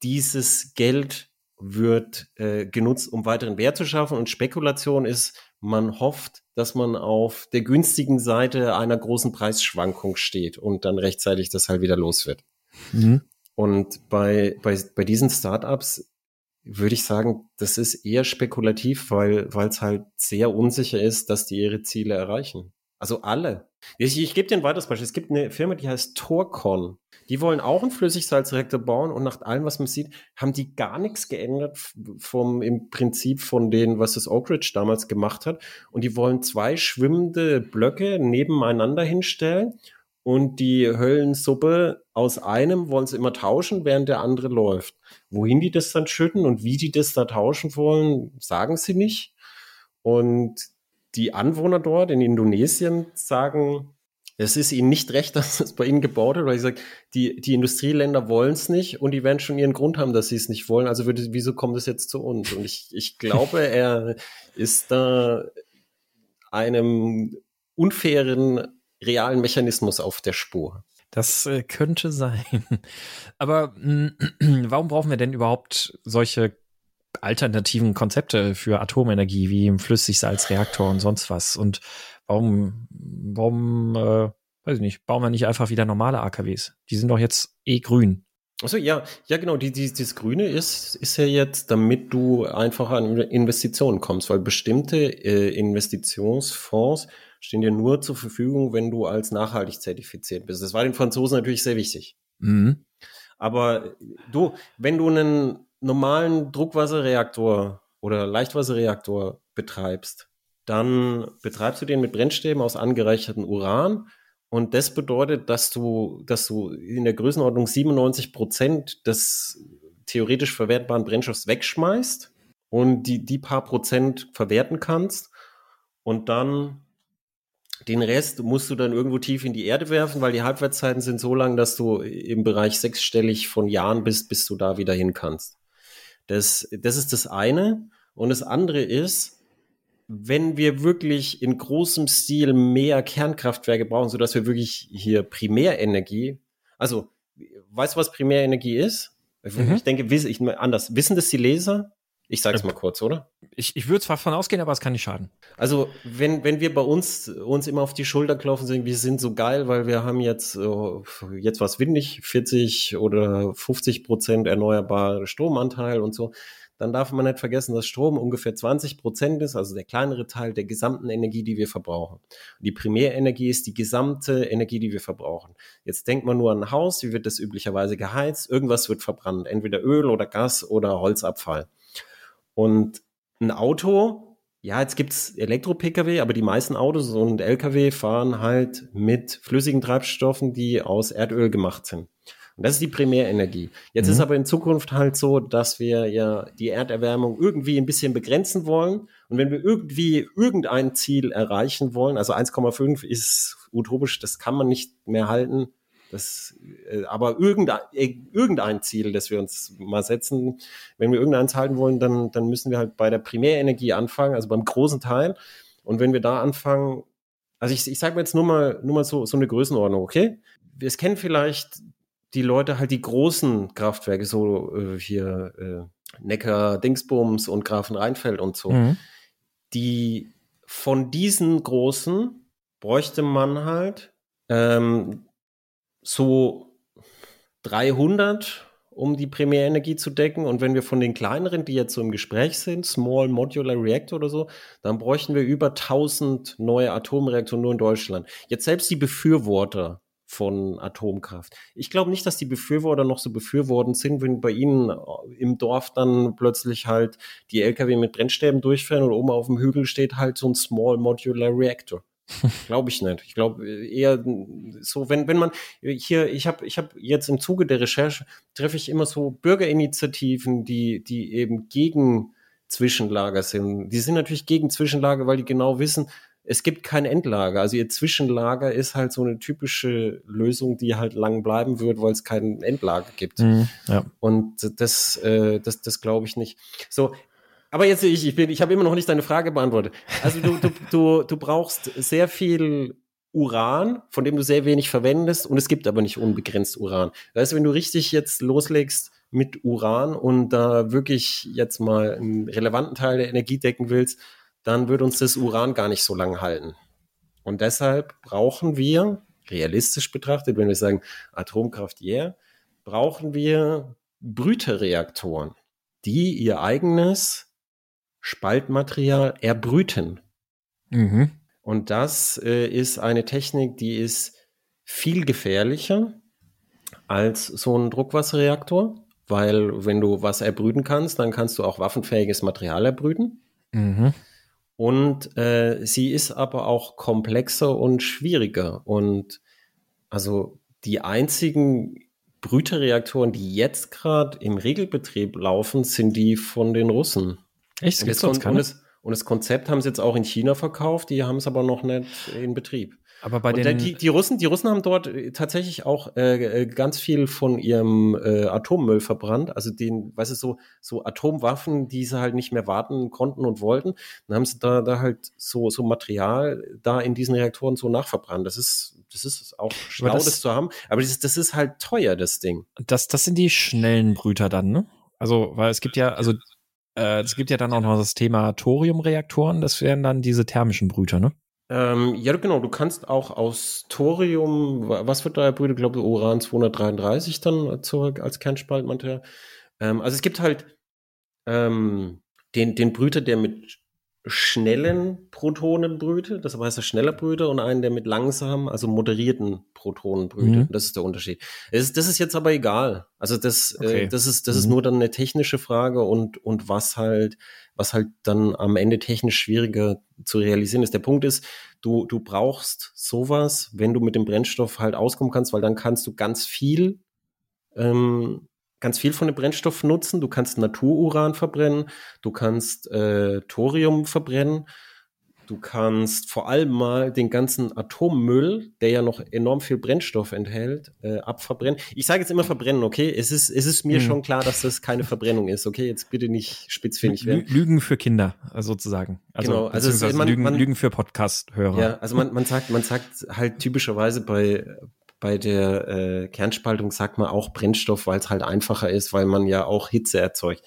dieses Geld wird äh, genutzt, um weiteren Wert zu schaffen. Und Spekulation ist, man hofft, dass man auf der günstigen Seite einer großen Preisschwankung steht und dann rechtzeitig das halt wieder los wird. Mhm. Und bei, bei, bei diesen Startups würde ich sagen, das ist eher spekulativ, weil weil es halt sehr unsicher ist, dass die ihre Ziele erreichen. Also alle. Ich, ich gebe dir ein weiteres Beispiel. Es gibt eine Firma, die heißt Torcon. Die wollen auch einen Flüssigsalzreaktor bauen und nach allem, was man sieht, haben die gar nichts geändert vom im Prinzip von denen, was das Oak Ridge damals gemacht hat. Und die wollen zwei schwimmende Blöcke nebeneinander hinstellen und die Höllensuppe aus einem wollen sie immer tauschen, während der andere läuft. Wohin die das dann schütten und wie die das da tauschen wollen, sagen sie nicht. Und die Anwohner dort in Indonesien sagen, es ist ihnen nicht recht, *laughs* dass es bei ihnen gebaut wird, weil ich sage, die, die Industrieländer wollen es nicht und die werden schon ihren Grund haben, dass sie es nicht wollen. Also würde, wieso kommt es jetzt zu uns? Und ich, ich glaube, *laughs* er ist da einem unfairen realen Mechanismus auf der Spur. Das äh, könnte sein. *laughs* Aber mh, *clears throat* warum brauchen wir denn überhaupt solche alternativen Konzepte für Atomenergie wie im Flüssigsalzreaktor und sonst was. Und warum, warum, äh, weiß ich nicht, bauen wir nicht einfach wieder normale AKWs? Die sind doch jetzt eh grün. Also ja, ja genau, die, die, das Grüne ist, ist ja jetzt, damit du einfach an Investitionen kommst, weil bestimmte äh, Investitionsfonds stehen dir nur zur Verfügung, wenn du als nachhaltig zertifiziert bist. Das war den Franzosen natürlich sehr wichtig. Mhm. Aber du, wenn du einen normalen Druckwasserreaktor oder Leichtwasserreaktor betreibst, dann betreibst du den mit Brennstäben aus angereichertem Uran. Und das bedeutet, dass du, dass du in der Größenordnung 97 Prozent des theoretisch verwertbaren Brennstoffs wegschmeißt und die, die paar Prozent verwerten kannst. Und dann den Rest musst du dann irgendwo tief in die Erde werfen, weil die Halbwertszeiten sind so lang, dass du im Bereich sechsstellig von Jahren bist, bis du da wieder hin kannst. Das, das ist das eine. Und das andere ist, wenn wir wirklich in großem Stil mehr Kernkraftwerke brauchen, sodass wir wirklich hier Primärenergie, also weißt du, was Primärenergie ist? Mhm. Ich denke, ich, anders. Wissen das die Leser? Ich sage es mal kurz, oder? Ich, ich würde zwar von ausgehen, aber es kann nicht schaden. Also, wenn, wenn wir bei uns uns immer auf die Schulter klopfen, sagen, wir sind so geil, weil wir haben jetzt, oh, jetzt was windig, 40 oder 50 Prozent erneuerbare Stromanteil und so, dann darf man nicht vergessen, dass Strom ungefähr 20 Prozent ist, also der kleinere Teil der gesamten Energie, die wir verbrauchen. Die Primärenergie ist die gesamte Energie, die wir verbrauchen. Jetzt denkt man nur an ein Haus, wie wird das üblicherweise geheizt? Irgendwas wird verbrannt, entweder Öl oder Gas oder Holzabfall. Und ein Auto, ja, jetzt gibt's Elektro-Pkw, aber die meisten Autos und Lkw fahren halt mit flüssigen Treibstoffen, die aus Erdöl gemacht sind. Und das ist die Primärenergie. Jetzt mhm. ist aber in Zukunft halt so, dass wir ja die Erderwärmung irgendwie ein bisschen begrenzen wollen. Und wenn wir irgendwie irgendein Ziel erreichen wollen, also 1,5 ist utopisch, das kann man nicht mehr halten, das, äh, aber irgendein, äh, irgendein Ziel, das wir uns mal setzen, wenn wir irgendeins halten wollen, dann, dann müssen wir halt bei der Primärenergie anfangen, also beim großen Teil. Und wenn wir da anfangen, also ich, ich sage mir jetzt nur mal, nur mal so, so eine Größenordnung, okay? Wir kennen vielleicht die Leute halt die großen Kraftwerke, so äh, hier äh, Neckar, Dingsbums und Grafen Rheinfeld und so. Mhm. Die von diesen großen bräuchte man halt ähm, so 300, um die Primärenergie zu decken. Und wenn wir von den kleineren, die jetzt so im Gespräch sind, Small Modular Reactor oder so, dann bräuchten wir über 1000 neue Atomreaktoren nur in Deutschland. Jetzt selbst die Befürworter von Atomkraft. Ich glaube nicht, dass die Befürworter noch so befürwortend sind, wenn bei ihnen im Dorf dann plötzlich halt die LKW mit Brennstäben durchfahren und oben auf dem Hügel steht halt so ein Small Modular Reactor. Glaube ich nicht. Ich glaube eher so, wenn, wenn man hier, ich habe ich hab jetzt im Zuge der Recherche, treffe ich immer so Bürgerinitiativen, die, die eben gegen Zwischenlager sind. Die sind natürlich gegen Zwischenlager, weil die genau wissen, es gibt kein Endlager. Also ihr Zwischenlager ist halt so eine typische Lösung, die halt lang bleiben wird, weil es kein Endlager gibt. Mhm, ja. Und das, äh, das, das glaube ich nicht. So, aber jetzt, ich, ich, bin, ich habe immer noch nicht deine Frage beantwortet. Also du, du, du, du brauchst sehr viel Uran, von dem du sehr wenig verwendest, und es gibt aber nicht unbegrenzt Uran. Das heißt, wenn du richtig jetzt loslegst mit Uran und da wirklich jetzt mal einen relevanten Teil der Energie decken willst, dann wird uns das Uran gar nicht so lange halten. Und deshalb brauchen wir, realistisch betrachtet, wenn wir sagen Atomkraft yeah, brauchen wir Brüterreaktoren, die ihr eigenes Spaltmaterial erbrüten. Mhm. Und das äh, ist eine Technik, die ist viel gefährlicher als so ein Druckwasserreaktor, weil wenn du was erbrüten kannst, dann kannst du auch waffenfähiges Material erbrüten. Mhm. Und äh, sie ist aber auch komplexer und schwieriger. Und also die einzigen Brüterreaktoren, die jetzt gerade im Regelbetrieb laufen, sind die von den Russen. Echt? Und, das, und, das, und das Konzept haben sie jetzt auch in China verkauft, die haben es aber noch nicht in Betrieb. Aber bei und den die, die Russen, die Russen haben dort äh, tatsächlich auch äh, äh, ganz viel von ihrem äh, Atommüll verbrannt. Also den, weißt du, so so Atomwaffen, die sie halt nicht mehr warten konnten und wollten. Dann haben sie da da halt so so Material da in diesen Reaktoren so nachverbrannt. Das ist das ist auch schlau, das, das, zu haben. Aber das, das ist halt teuer, das Ding. Das das sind die schnellen Brüter dann, ne? Also weil es gibt ja also äh, es gibt ja dann auch noch das Thema Thoriumreaktoren. Das wären dann diese thermischen Brüter, ne? Ähm, ja, genau. Du kannst auch aus Thorium, was wird da erbrütet? Ich glaube, Uran 233 dann zurück als Kernspaltmaterial. Ähm, also es gibt halt ähm, den, den Brüter, der mit schnellen Protonen brütet, das heißt schneller Brüter und einen, der mit langsamen, also moderierten Protonen brütet. Mhm. Das ist der Unterschied. Das ist, das ist jetzt aber egal. Also das, äh, okay. äh, das ist, das mhm. ist nur dann eine technische Frage und, und was halt, was halt dann am Ende technisch schwieriger zu realisieren ist. Der Punkt ist, du, du brauchst sowas, wenn du mit dem Brennstoff halt auskommen kannst, weil dann kannst du ganz viel ähm, ganz viel von dem Brennstoff nutzen. Du kannst Natururan verbrennen, du kannst äh, Thorium verbrennen, du kannst vor allem mal den ganzen Atommüll, der ja noch enorm viel Brennstoff enthält, äh, abverbrennen. Ich sage jetzt immer verbrennen, okay? Es ist, es ist mir hm. schon klar, dass das keine Verbrennung ist, okay? Jetzt bitte nicht spitzfindig werden. Lügen für Kinder, sozusagen. Also, genau, also es, man, Lügen, man, Lügen für Podcast-Hörer. Ja, also man, man sagt, man sagt halt typischerweise bei bei der äh, Kernspaltung sagt man auch Brennstoff, weil es halt einfacher ist, weil man ja auch Hitze erzeugt.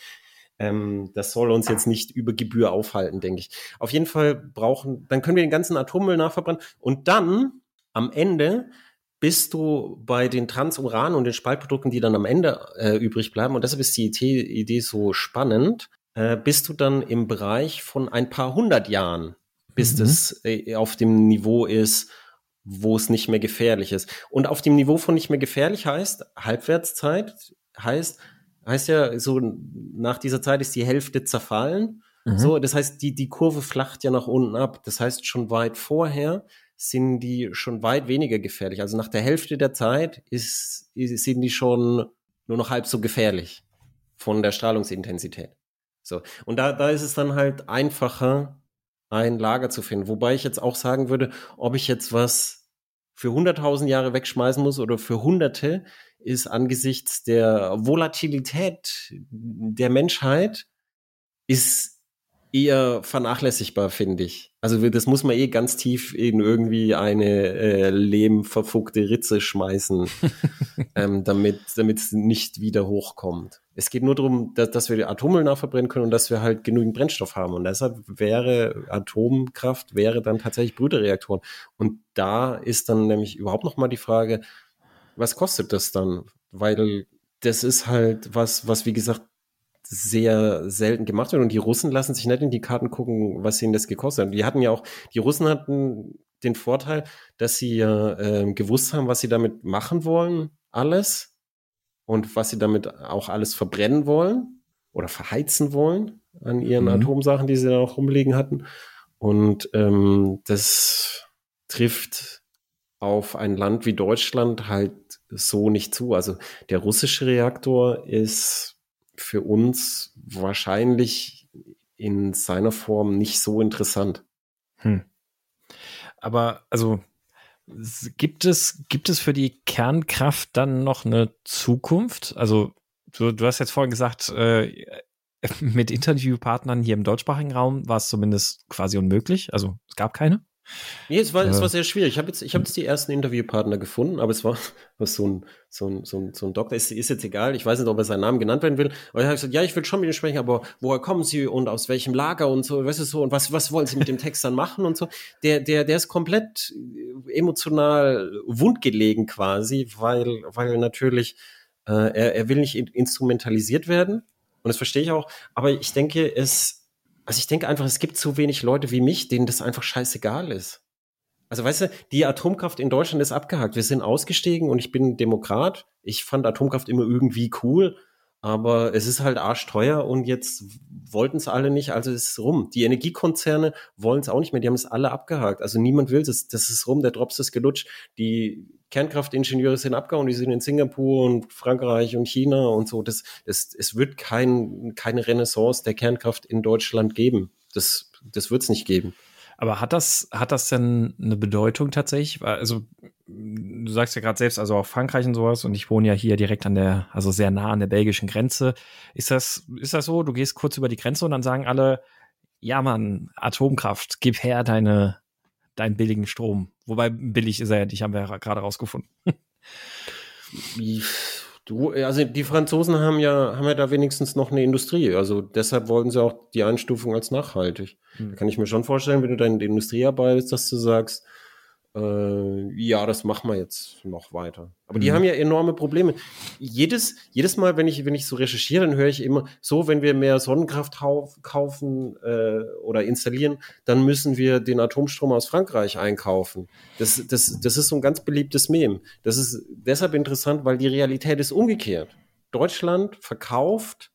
Ähm, das soll uns jetzt nicht über Gebühr aufhalten, denke ich. Auf jeden Fall brauchen, dann können wir den ganzen Atommüll nachverbrennen und dann am Ende bist du bei den Transuran und den Spaltprodukten, die dann am Ende äh, übrig bleiben, und deshalb ist die Idee, so spannend, äh, bist du dann im Bereich von ein paar hundert Jahren, bis mhm. das äh, auf dem Niveau ist, wo es nicht mehr gefährlich ist. Und auf dem Niveau von nicht mehr gefährlich heißt, Halbwertszeit heißt, heißt ja, so nach dieser Zeit ist die Hälfte zerfallen. Mhm. So, das heißt, die, die Kurve flacht ja nach unten ab. Das heißt, schon weit vorher sind die schon weit weniger gefährlich. Also nach der Hälfte der Zeit ist, ist, sind die schon nur noch halb so gefährlich von der Strahlungsintensität. So. Und da, da ist es dann halt einfacher, ein Lager zu finden. Wobei ich jetzt auch sagen würde, ob ich jetzt was für 100.000 Jahre wegschmeißen muss oder für Hunderte, ist angesichts der Volatilität der Menschheit ist eher vernachlässigbar, finde ich. Also das muss man eh ganz tief in irgendwie eine äh, lehmverfuckte Ritze schmeißen, *laughs* ähm, damit damit es nicht wieder hochkommt. Es geht nur darum, dass, dass wir die Atommüll nachverbrennen können und dass wir halt genügend Brennstoff haben. Und deshalb wäre Atomkraft wäre dann tatsächlich Brüderreaktoren. Und da ist dann nämlich überhaupt noch mal die Frage, was kostet das dann? Weil das ist halt was, was wie gesagt sehr selten gemacht wird und die Russen lassen sich nicht in die Karten gucken, was ihnen das gekostet hat. Die hatten ja auch, die Russen hatten den Vorteil, dass sie ja äh, gewusst haben, was sie damit machen wollen, alles und was sie damit auch alles verbrennen wollen oder verheizen wollen an ihren mhm. Atomsachen, die sie da auch rumliegen hatten. Und ähm, das trifft auf ein Land wie Deutschland halt so nicht zu. Also der russische Reaktor ist für uns wahrscheinlich in seiner Form nicht so interessant. Hm. Aber also gibt es, gibt es für die Kernkraft dann noch eine Zukunft? Also du, du hast jetzt vorhin gesagt, äh, *laughs* mit Interviewpartnern hier im deutschsprachigen Raum war es zumindest quasi unmöglich. Also es gab keine. Nee, es war, äh, es war sehr schwierig. Ich habe jetzt, ich hab jetzt die ersten Interviewpartner gefunden, aber es war *laughs* was so ein, so ein, so ein, so ein Doktor. Ist, ist jetzt egal, ich weiß nicht, ob er seinen Namen genannt werden will. Aber er hat gesagt, ja, ich will schon mit ihm sprechen, aber woher kommen Sie und aus welchem Lager und so, weißt du so, und was, was wollen Sie mit dem Text dann machen und so. Der, der, der ist komplett emotional wundgelegen quasi, weil, weil natürlich äh, er, er will nicht instrumentalisiert werden. Und das verstehe ich auch. Aber ich denke, es also ich denke einfach, es gibt zu wenig Leute wie mich, denen das einfach scheißegal ist. Also weißt du, die Atomkraft in Deutschland ist abgehakt. Wir sind ausgestiegen und ich bin Demokrat. Ich fand Atomkraft immer irgendwie cool, aber es ist halt arschteuer und jetzt wollten es alle nicht, also ist es rum. Die Energiekonzerne wollen es auch nicht mehr, die haben es alle abgehakt. Also niemand will es, das ist rum, der Drops ist gelutscht. Die Kernkraftingenieure sind abgehauen, die sind in Singapur und Frankreich und China und so. Das, das, es wird kein, keine Renaissance der Kernkraft in Deutschland geben. Das, das wird es nicht geben. Aber hat das, hat das denn eine Bedeutung tatsächlich? Also, du sagst ja gerade selbst, also auch Frankreich und sowas, und ich wohne ja hier direkt an der, also sehr nah an der belgischen Grenze. Ist das, ist das so? Du gehst kurz über die Grenze und dann sagen alle, ja Mann, Atomkraft, gib her deine, deinen billigen Strom. Wobei billig ist er ja nicht, haben wir ja gerade rausgefunden. Du, also die Franzosen haben ja, haben ja da wenigstens noch eine Industrie. Also deshalb wollten sie auch die Einstufung als nachhaltig. Hm. Da kann ich mir schon vorstellen, wenn du da in der Industrie arbeitest, dass du sagst, äh, ja, das machen wir jetzt noch weiter. Aber mhm. die haben ja enorme Probleme. Jedes, jedes Mal, wenn ich, wenn ich so recherchiere, dann höre ich immer, so, wenn wir mehr Sonnenkraft kaufen äh, oder installieren, dann müssen wir den Atomstrom aus Frankreich einkaufen. Das, das, das ist so ein ganz beliebtes Mem. Das ist deshalb interessant, weil die Realität ist umgekehrt. Deutschland verkauft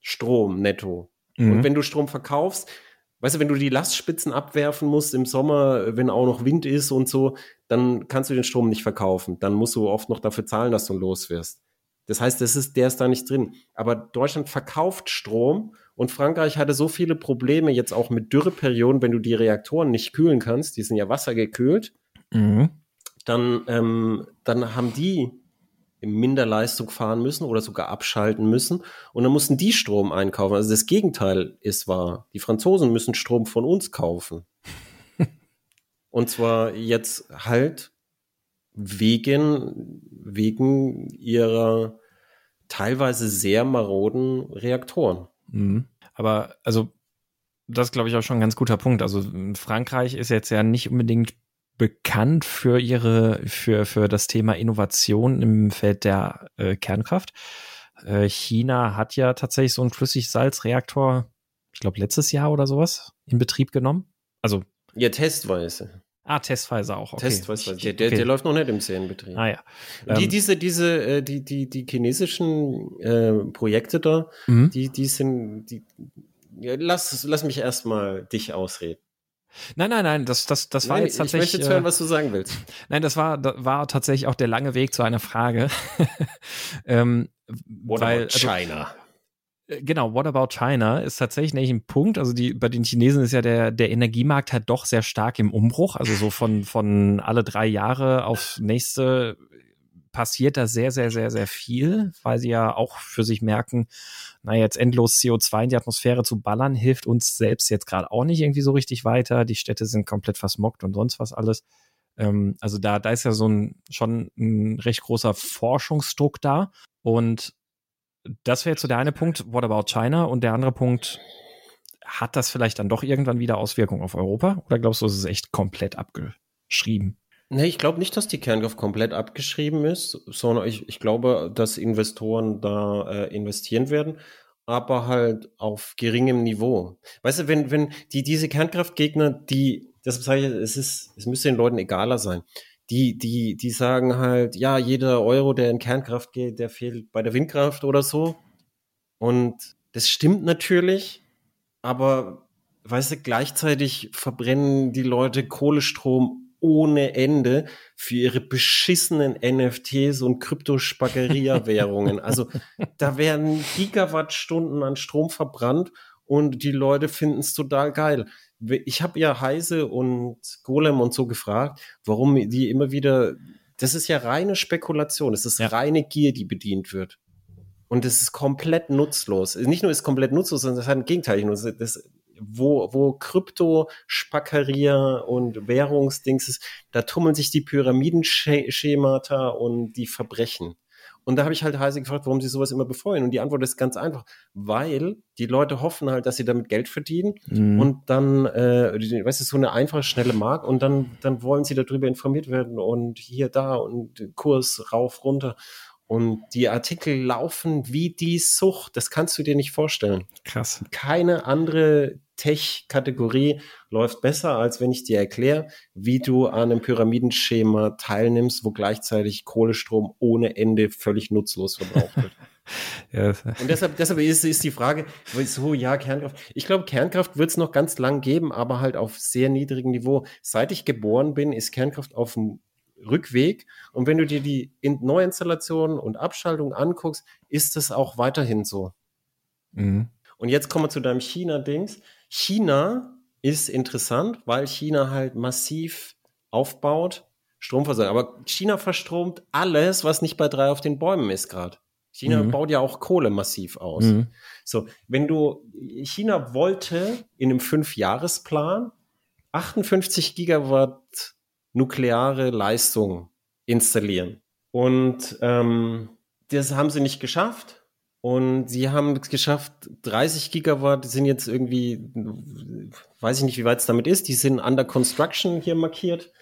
Strom netto. Mhm. Und wenn du Strom verkaufst, weißt du, wenn du die Lastspitzen abwerfen musst im Sommer, wenn auch noch Wind ist und so, dann kannst du den Strom nicht verkaufen. Dann musst du oft noch dafür zahlen, dass du los wirst. Das heißt, das ist, der ist da nicht drin. Aber Deutschland verkauft Strom und Frankreich hatte so viele Probleme jetzt auch mit Dürreperioden, wenn du die Reaktoren nicht kühlen kannst, die sind ja wassergekühlt, mhm. dann, ähm, dann haben die Minderleistung fahren müssen oder sogar abschalten müssen. Und dann mussten die Strom einkaufen. Also das Gegenteil ist wahr. Die Franzosen müssen Strom von uns kaufen. *laughs* Und zwar jetzt halt wegen, wegen ihrer teilweise sehr maroden Reaktoren. Mhm. Aber also das glaube ich auch schon ein ganz guter Punkt. Also Frankreich ist jetzt ja nicht unbedingt bekannt für ihre, für, für das Thema Innovation im Feld der äh, Kernkraft. Äh, China hat ja tatsächlich so einen Flüssigsalzreaktor, ich glaube letztes Jahr oder sowas, in Betrieb genommen. Also. Ja, testweise. Ah, testweise auch. Okay. Testweise. Der, der, okay. der läuft noch nicht im Serienbetrieb. Ah ja. Die, ähm, diese, diese, äh, die, die, die chinesischen äh, Projekte da, mhm. die, die sind, die, ja, lass, lass mich erstmal dich ausreden. Nein, nein, nein, das, das, das war nein, jetzt tatsächlich. Ich möchte jetzt hören, äh, was du sagen willst. Nein, das war, das war tatsächlich auch der lange Weg zu einer Frage. *laughs* ähm, What weil, about also, China? Äh, genau, What about China ist tatsächlich ein Punkt. Also die, bei den Chinesen ist ja der, der Energiemarkt halt doch sehr stark im Umbruch. Also so von, von alle drei Jahre aufs nächste passiert da sehr, sehr, sehr, sehr viel, weil sie ja auch für sich merken, na jetzt endlos CO2 in die Atmosphäre zu ballern, hilft uns selbst jetzt gerade auch nicht irgendwie so richtig weiter. Die Städte sind komplett versmockt und sonst was alles. Ähm, also da, da ist ja so ein schon ein recht großer Forschungsdruck da. Und das wäre jetzt so der eine Punkt, what about China? Und der andere Punkt, hat das vielleicht dann doch irgendwann wieder Auswirkungen auf Europa? Oder glaubst du, es ist echt komplett abgeschrieben? Nee, ich glaube nicht, dass die Kernkraft komplett abgeschrieben ist, sondern ich, ich glaube, dass Investoren da äh, investieren werden, aber halt auf geringem Niveau. Weißt du, wenn, wenn die, diese Kernkraftgegner, die, deshalb sage ich, es ist, es müsste den Leuten egaler sein. Die, die, die sagen halt, ja, jeder Euro, der in Kernkraft geht, der fehlt bei der Windkraft oder so. Und das stimmt natürlich, aber weißt du, gleichzeitig verbrennen die Leute Kohlestrom ohne Ende für ihre beschissenen NFTs und Kryptospackeria-Währungen. also da werden Gigawattstunden an Strom verbrannt und die Leute finden es total geil. Ich habe ja Heise und Golem und so gefragt, warum die immer wieder, das ist ja reine Spekulation, es ist ja. reine Gier, die bedient wird. Und es ist komplett nutzlos. Nicht nur ist komplett nutzlos, sondern es hat ein Gegenteil. Das, wo, wo Krypto-Spackeria und Währungsdings ist, da tummeln sich die Pyramidenschemata und die Verbrechen. Und da habe ich halt Heise gefragt, warum sie sowas immer befeuern. Und die Antwort ist ganz einfach, weil die Leute hoffen halt, dass sie damit Geld verdienen mhm. und dann, äh, weißt du, so eine einfache, schnelle Mark und dann, dann wollen sie darüber informiert werden und hier, da und Kurs rauf, runter. Und die Artikel laufen wie die Sucht. Das kannst du dir nicht vorstellen. Krass. Keine andere Tech-Kategorie läuft besser, als wenn ich dir erkläre, wie du an einem Pyramidenschema teilnimmst, wo gleichzeitig Kohlestrom ohne Ende völlig nutzlos verbraucht wird. *laughs* ja. Und deshalb, deshalb ist, ist die Frage, so, ja, Kernkraft. Ich glaube, Kernkraft wird es noch ganz lang geben, aber halt auf sehr niedrigem Niveau. Seit ich geboren bin, ist Kernkraft auf dem Rückweg. Und wenn du dir die Neuinstallation und Abschaltung anguckst, ist es auch weiterhin so. Mhm. Und jetzt kommen wir zu deinem China-Dings. China ist interessant, weil China halt massiv aufbaut, Stromversorgung. Aber China verstromt alles, was nicht bei drei auf den Bäumen ist gerade. China mhm. baut ja auch Kohle massiv aus. Mhm. So, wenn du, China wollte in einem Fünfjahresplan 58 Gigawatt nukleare Leistung installieren. Und ähm, das haben sie nicht geschafft. Und sie haben es geschafft, 30 Gigawatt sind jetzt irgendwie, weiß ich nicht, wie weit es damit ist, die sind under construction hier markiert.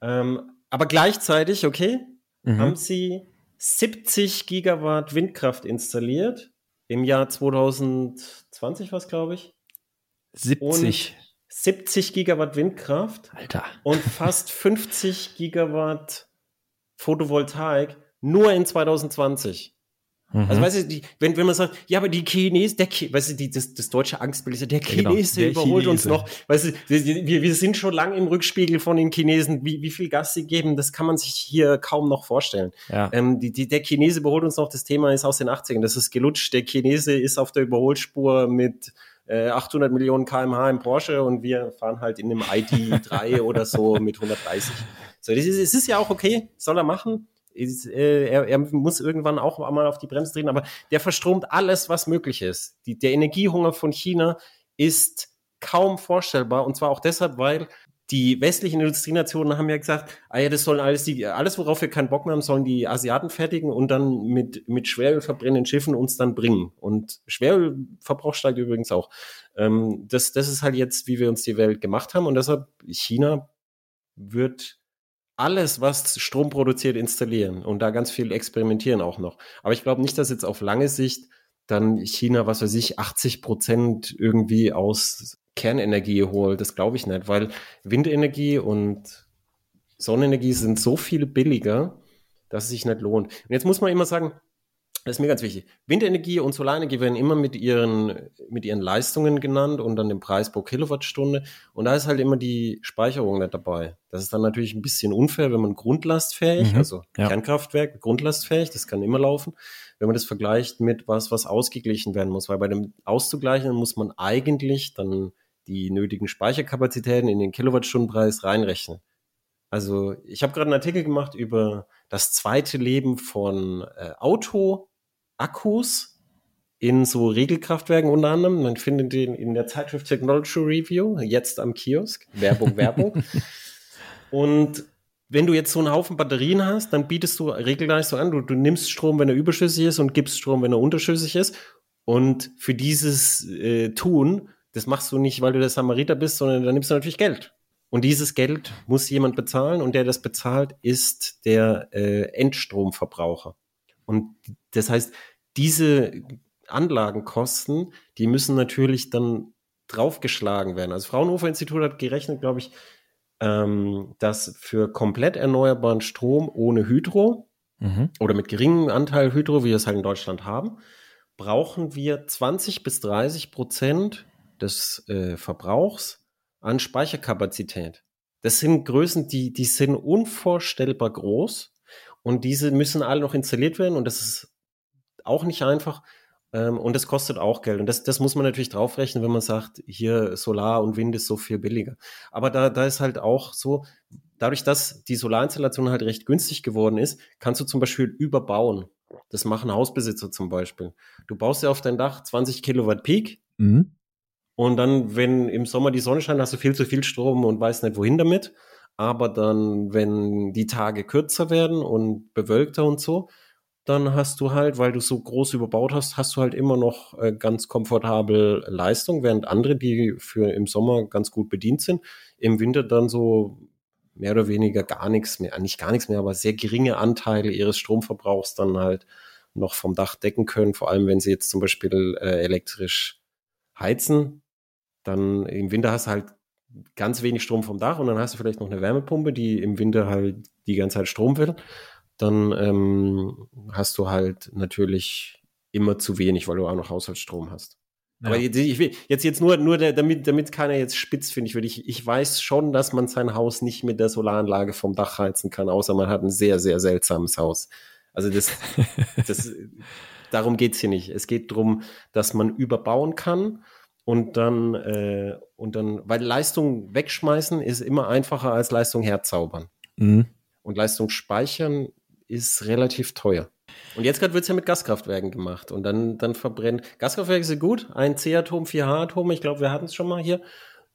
Ähm, aber gleichzeitig, okay, mhm. haben sie 70 Gigawatt Windkraft installiert im Jahr 2020, was glaube ich. 70. 70 Gigawatt Windkraft. Alter. Und fast *laughs* 50 Gigawatt Photovoltaik nur in 2020. Mhm. Also, weißt du, die, wenn, wenn man sagt, ja, aber die Chinesen, der, weißt du, die, das, das deutsche Angstbild ist ja, der genau, Chinese genau, der überholt Chinese. uns noch. Weißt du, wir, wir sind schon lang im Rückspiegel von den Chinesen. Wie, wie viel Gas sie geben, das kann man sich hier kaum noch vorstellen. Ja. Ähm, die, die, der Chinese überholt uns noch. Das Thema ist aus den 80ern. Das ist gelutscht. Der Chinese ist auf der Überholspur mit 800 äh, Millionen kmh im Porsche und wir fahren halt in einem ID3 *laughs* oder so mit 130. So, das ist, es ist ja auch okay, soll er machen. Ist, äh, er, er, muss irgendwann auch mal auf die Bremse drehen, aber der verstromt alles, was möglich ist. Die, der Energiehunger von China ist kaum vorstellbar und zwar auch deshalb, weil die westlichen Industrienationen haben ja gesagt, ah ja, das sollen alles die, alles, worauf wir keinen Bock mehr haben, sollen die Asiaten fertigen und dann mit, mit Schweröl verbrennenden Schiffen uns dann bringen. Und Schwerölverbrauch steigt übrigens auch. Ähm, das, das ist halt jetzt, wie wir uns die Welt gemacht haben und deshalb China wird alles, was Strom produziert, installieren und da ganz viel experimentieren auch noch. Aber ich glaube nicht, dass jetzt auf lange Sicht dann China, was weiß ich, 80 Prozent irgendwie aus Kernenergie holt. Das glaube ich nicht, weil Windenergie und Sonnenenergie sind so viel billiger, dass es sich nicht lohnt. Und jetzt muss man immer sagen, das ist mir ganz wichtig. Windenergie und Solarenergie werden immer mit ihren, mit ihren Leistungen genannt und dann den Preis pro Kilowattstunde. Und da ist halt immer die Speicherung nicht dabei. Das ist dann natürlich ein bisschen unfair, wenn man grundlastfähig, mhm, also ja. Kernkraftwerk, grundlastfähig, das kann immer laufen, wenn man das vergleicht mit was, was ausgeglichen werden muss. Weil bei dem auszugleichen muss man eigentlich dann die nötigen Speicherkapazitäten in den Kilowattstundenpreis reinrechnen. Also ich habe gerade einen Artikel gemacht über das zweite Leben von äh, Auto-Akkus in so Regelkraftwerken unter anderem. Man findet den in der Zeitschrift Technology Review, jetzt am Kiosk. Werbung, Werbung. *laughs* Und wenn du jetzt so einen Haufen Batterien hast, dann bietest du Regelleistung an. Du, du nimmst Strom, wenn er überschüssig ist und gibst Strom, wenn er unterschüssig ist. Und für dieses äh, Tun das machst du nicht, weil du der Samariter bist, sondern da nimmst du natürlich Geld. Und dieses Geld muss jemand bezahlen und der das bezahlt, ist der äh, Endstromverbraucher. Und das heißt, diese Anlagenkosten, die müssen natürlich dann draufgeschlagen werden. Also Fraunhofer Institut hat gerechnet, glaube ich, ähm, dass für komplett erneuerbaren Strom ohne Hydro mhm. oder mit geringem Anteil Hydro, wie wir es halt in Deutschland haben, brauchen wir 20 bis 30 Prozent des äh, Verbrauchs an Speicherkapazität. Das sind Größen, die, die sind unvorstellbar groß und diese müssen alle noch installiert werden und das ist auch nicht einfach ähm, und das kostet auch Geld und das, das muss man natürlich draufrechnen, wenn man sagt, hier Solar und Wind ist so viel billiger. Aber da, da ist halt auch so, dadurch, dass die Solarinstallation halt recht günstig geworden ist, kannst du zum Beispiel überbauen. Das machen Hausbesitzer zum Beispiel. Du baust ja auf dein Dach 20 Kilowatt Peak, mhm. Und dann, wenn im Sommer die Sonne scheint, hast du viel zu viel Strom und weißt nicht, wohin damit. Aber dann, wenn die Tage kürzer werden und bewölkter und so, dann hast du halt, weil du so groß überbaut hast, hast du halt immer noch äh, ganz komfortabel Leistung, während andere, die für im Sommer ganz gut bedient sind, im Winter dann so mehr oder weniger gar nichts mehr, nicht gar nichts mehr, aber sehr geringe Anteile ihres Stromverbrauchs dann halt noch vom Dach decken können, vor allem wenn sie jetzt zum Beispiel äh, elektrisch heizen, dann im Winter hast du halt ganz wenig Strom vom Dach und dann hast du vielleicht noch eine Wärmepumpe, die im Winter halt die ganze Zeit Strom will. Dann ähm, hast du halt natürlich immer zu wenig, weil du auch noch Haushaltsstrom hast. Ja. Aber jetzt, ich will, jetzt, jetzt nur, nur der, damit, damit keiner jetzt spitz finde ich, würde ich, ich weiß schon, dass man sein Haus nicht mit der Solaranlage vom Dach heizen kann, außer man hat ein sehr, sehr seltsames Haus. Also das, *laughs* das, darum geht's hier nicht. Es geht darum, dass man überbauen kann und dann, äh, und dann, weil Leistung wegschmeißen ist immer einfacher als Leistung herzaubern. Mhm. Und Leistung speichern ist relativ teuer. Und jetzt gerade wird es ja mit Gaskraftwerken gemacht. Und dann, dann verbrennen. Gaskraftwerke sind gut. Ein C-Atom, vier H-Atome. Ich glaube, wir hatten es schon mal hier.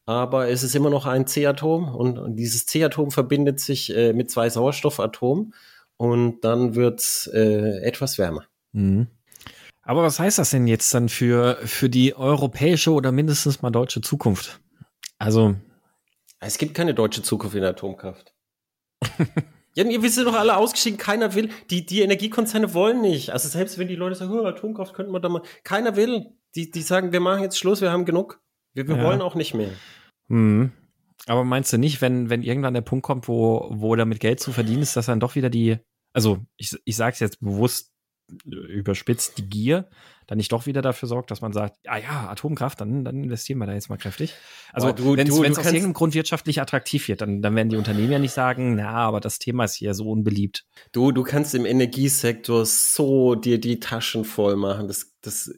Aber es ist immer noch ein C-Atom. Und, und, dieses C-Atom verbindet sich äh, mit zwei Sauerstoffatomen. Und dann wird es äh, etwas wärmer. Mhm. Aber was heißt das denn jetzt dann für, für die europäische oder mindestens mal deutsche Zukunft? Also. Es gibt keine deutsche Zukunft in der Atomkraft. *laughs* Ja, ihr wisst ja doch alle ausgeschieden, keiner will. Die, die Energiekonzerne wollen nicht. Also selbst wenn die Leute sagen, oh, Atomkraft könnten wir da mal. Keiner will. Die, die sagen, wir machen jetzt Schluss, wir haben genug. Wir, wir ja. wollen auch nicht mehr. Mhm. Aber meinst du nicht, wenn, wenn irgendwann der Punkt kommt, wo, wo damit Geld zu verdienen ist, dass dann doch wieder die, also ich, ich sage es jetzt bewusst überspitzt, die Gier dann nicht doch wieder dafür sorgt, dass man sagt, ah ja, Atomkraft, dann, dann investieren wir da jetzt mal kräftig. Also wenn es aus irgendeinem Grund wirtschaftlich attraktiv wird, dann, dann werden die Unternehmen ja nicht sagen, na, aber das Thema ist hier so unbeliebt. Du, du kannst im Energiesektor so dir die Taschen voll machen. Das, das,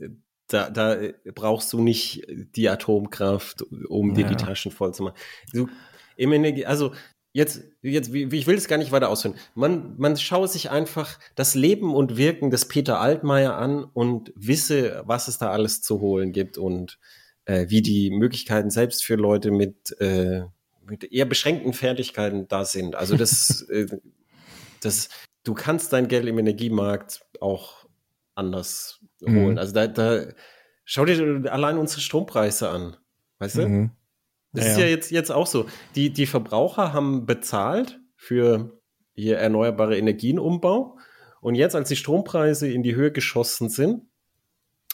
da, da brauchst du nicht die Atomkraft, um dir ja. die Taschen voll zu machen. Du, im Energie, also jetzt, jetzt, wie, ich will es gar nicht weiter ausführen. Man, man schaue sich einfach das Leben und Wirken des Peter Altmaier an und wisse, was es da alles zu holen gibt und äh, wie die Möglichkeiten selbst für Leute mit, äh, mit eher beschränkten Fertigkeiten da sind. Also das, *laughs* äh, das, du kannst dein Geld im Energiemarkt auch anders holen. Mhm. Also da, da, schau dir allein unsere Strompreise an. Weißt du? Mhm. Das ja, ist ja jetzt, jetzt auch so. Die, die Verbraucher haben bezahlt für ihr erneuerbare Energienumbau. Und jetzt, als die Strompreise in die Höhe geschossen sind,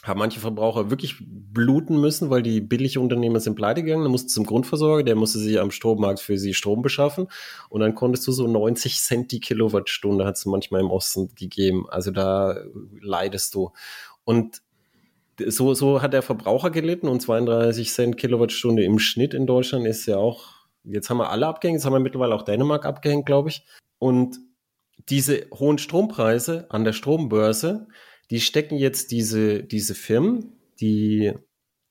haben manche Verbraucher wirklich bluten müssen, weil die billige Unternehmer sind pleite gegangen. Dann musste zum Grundversorger, der musste sich am Strommarkt für sie Strom beschaffen. Und dann konntest du so 90 Cent die Kilowattstunde, hat es manchmal im Osten gegeben. Also da leidest du. Und so, so hat der Verbraucher gelitten und 32 Cent Kilowattstunde im Schnitt in Deutschland ist ja auch, jetzt haben wir alle abgehängt, jetzt haben wir mittlerweile auch Dänemark abgehängt, glaube ich. Und diese hohen Strompreise an der Strombörse, die stecken jetzt diese, diese Firmen, die,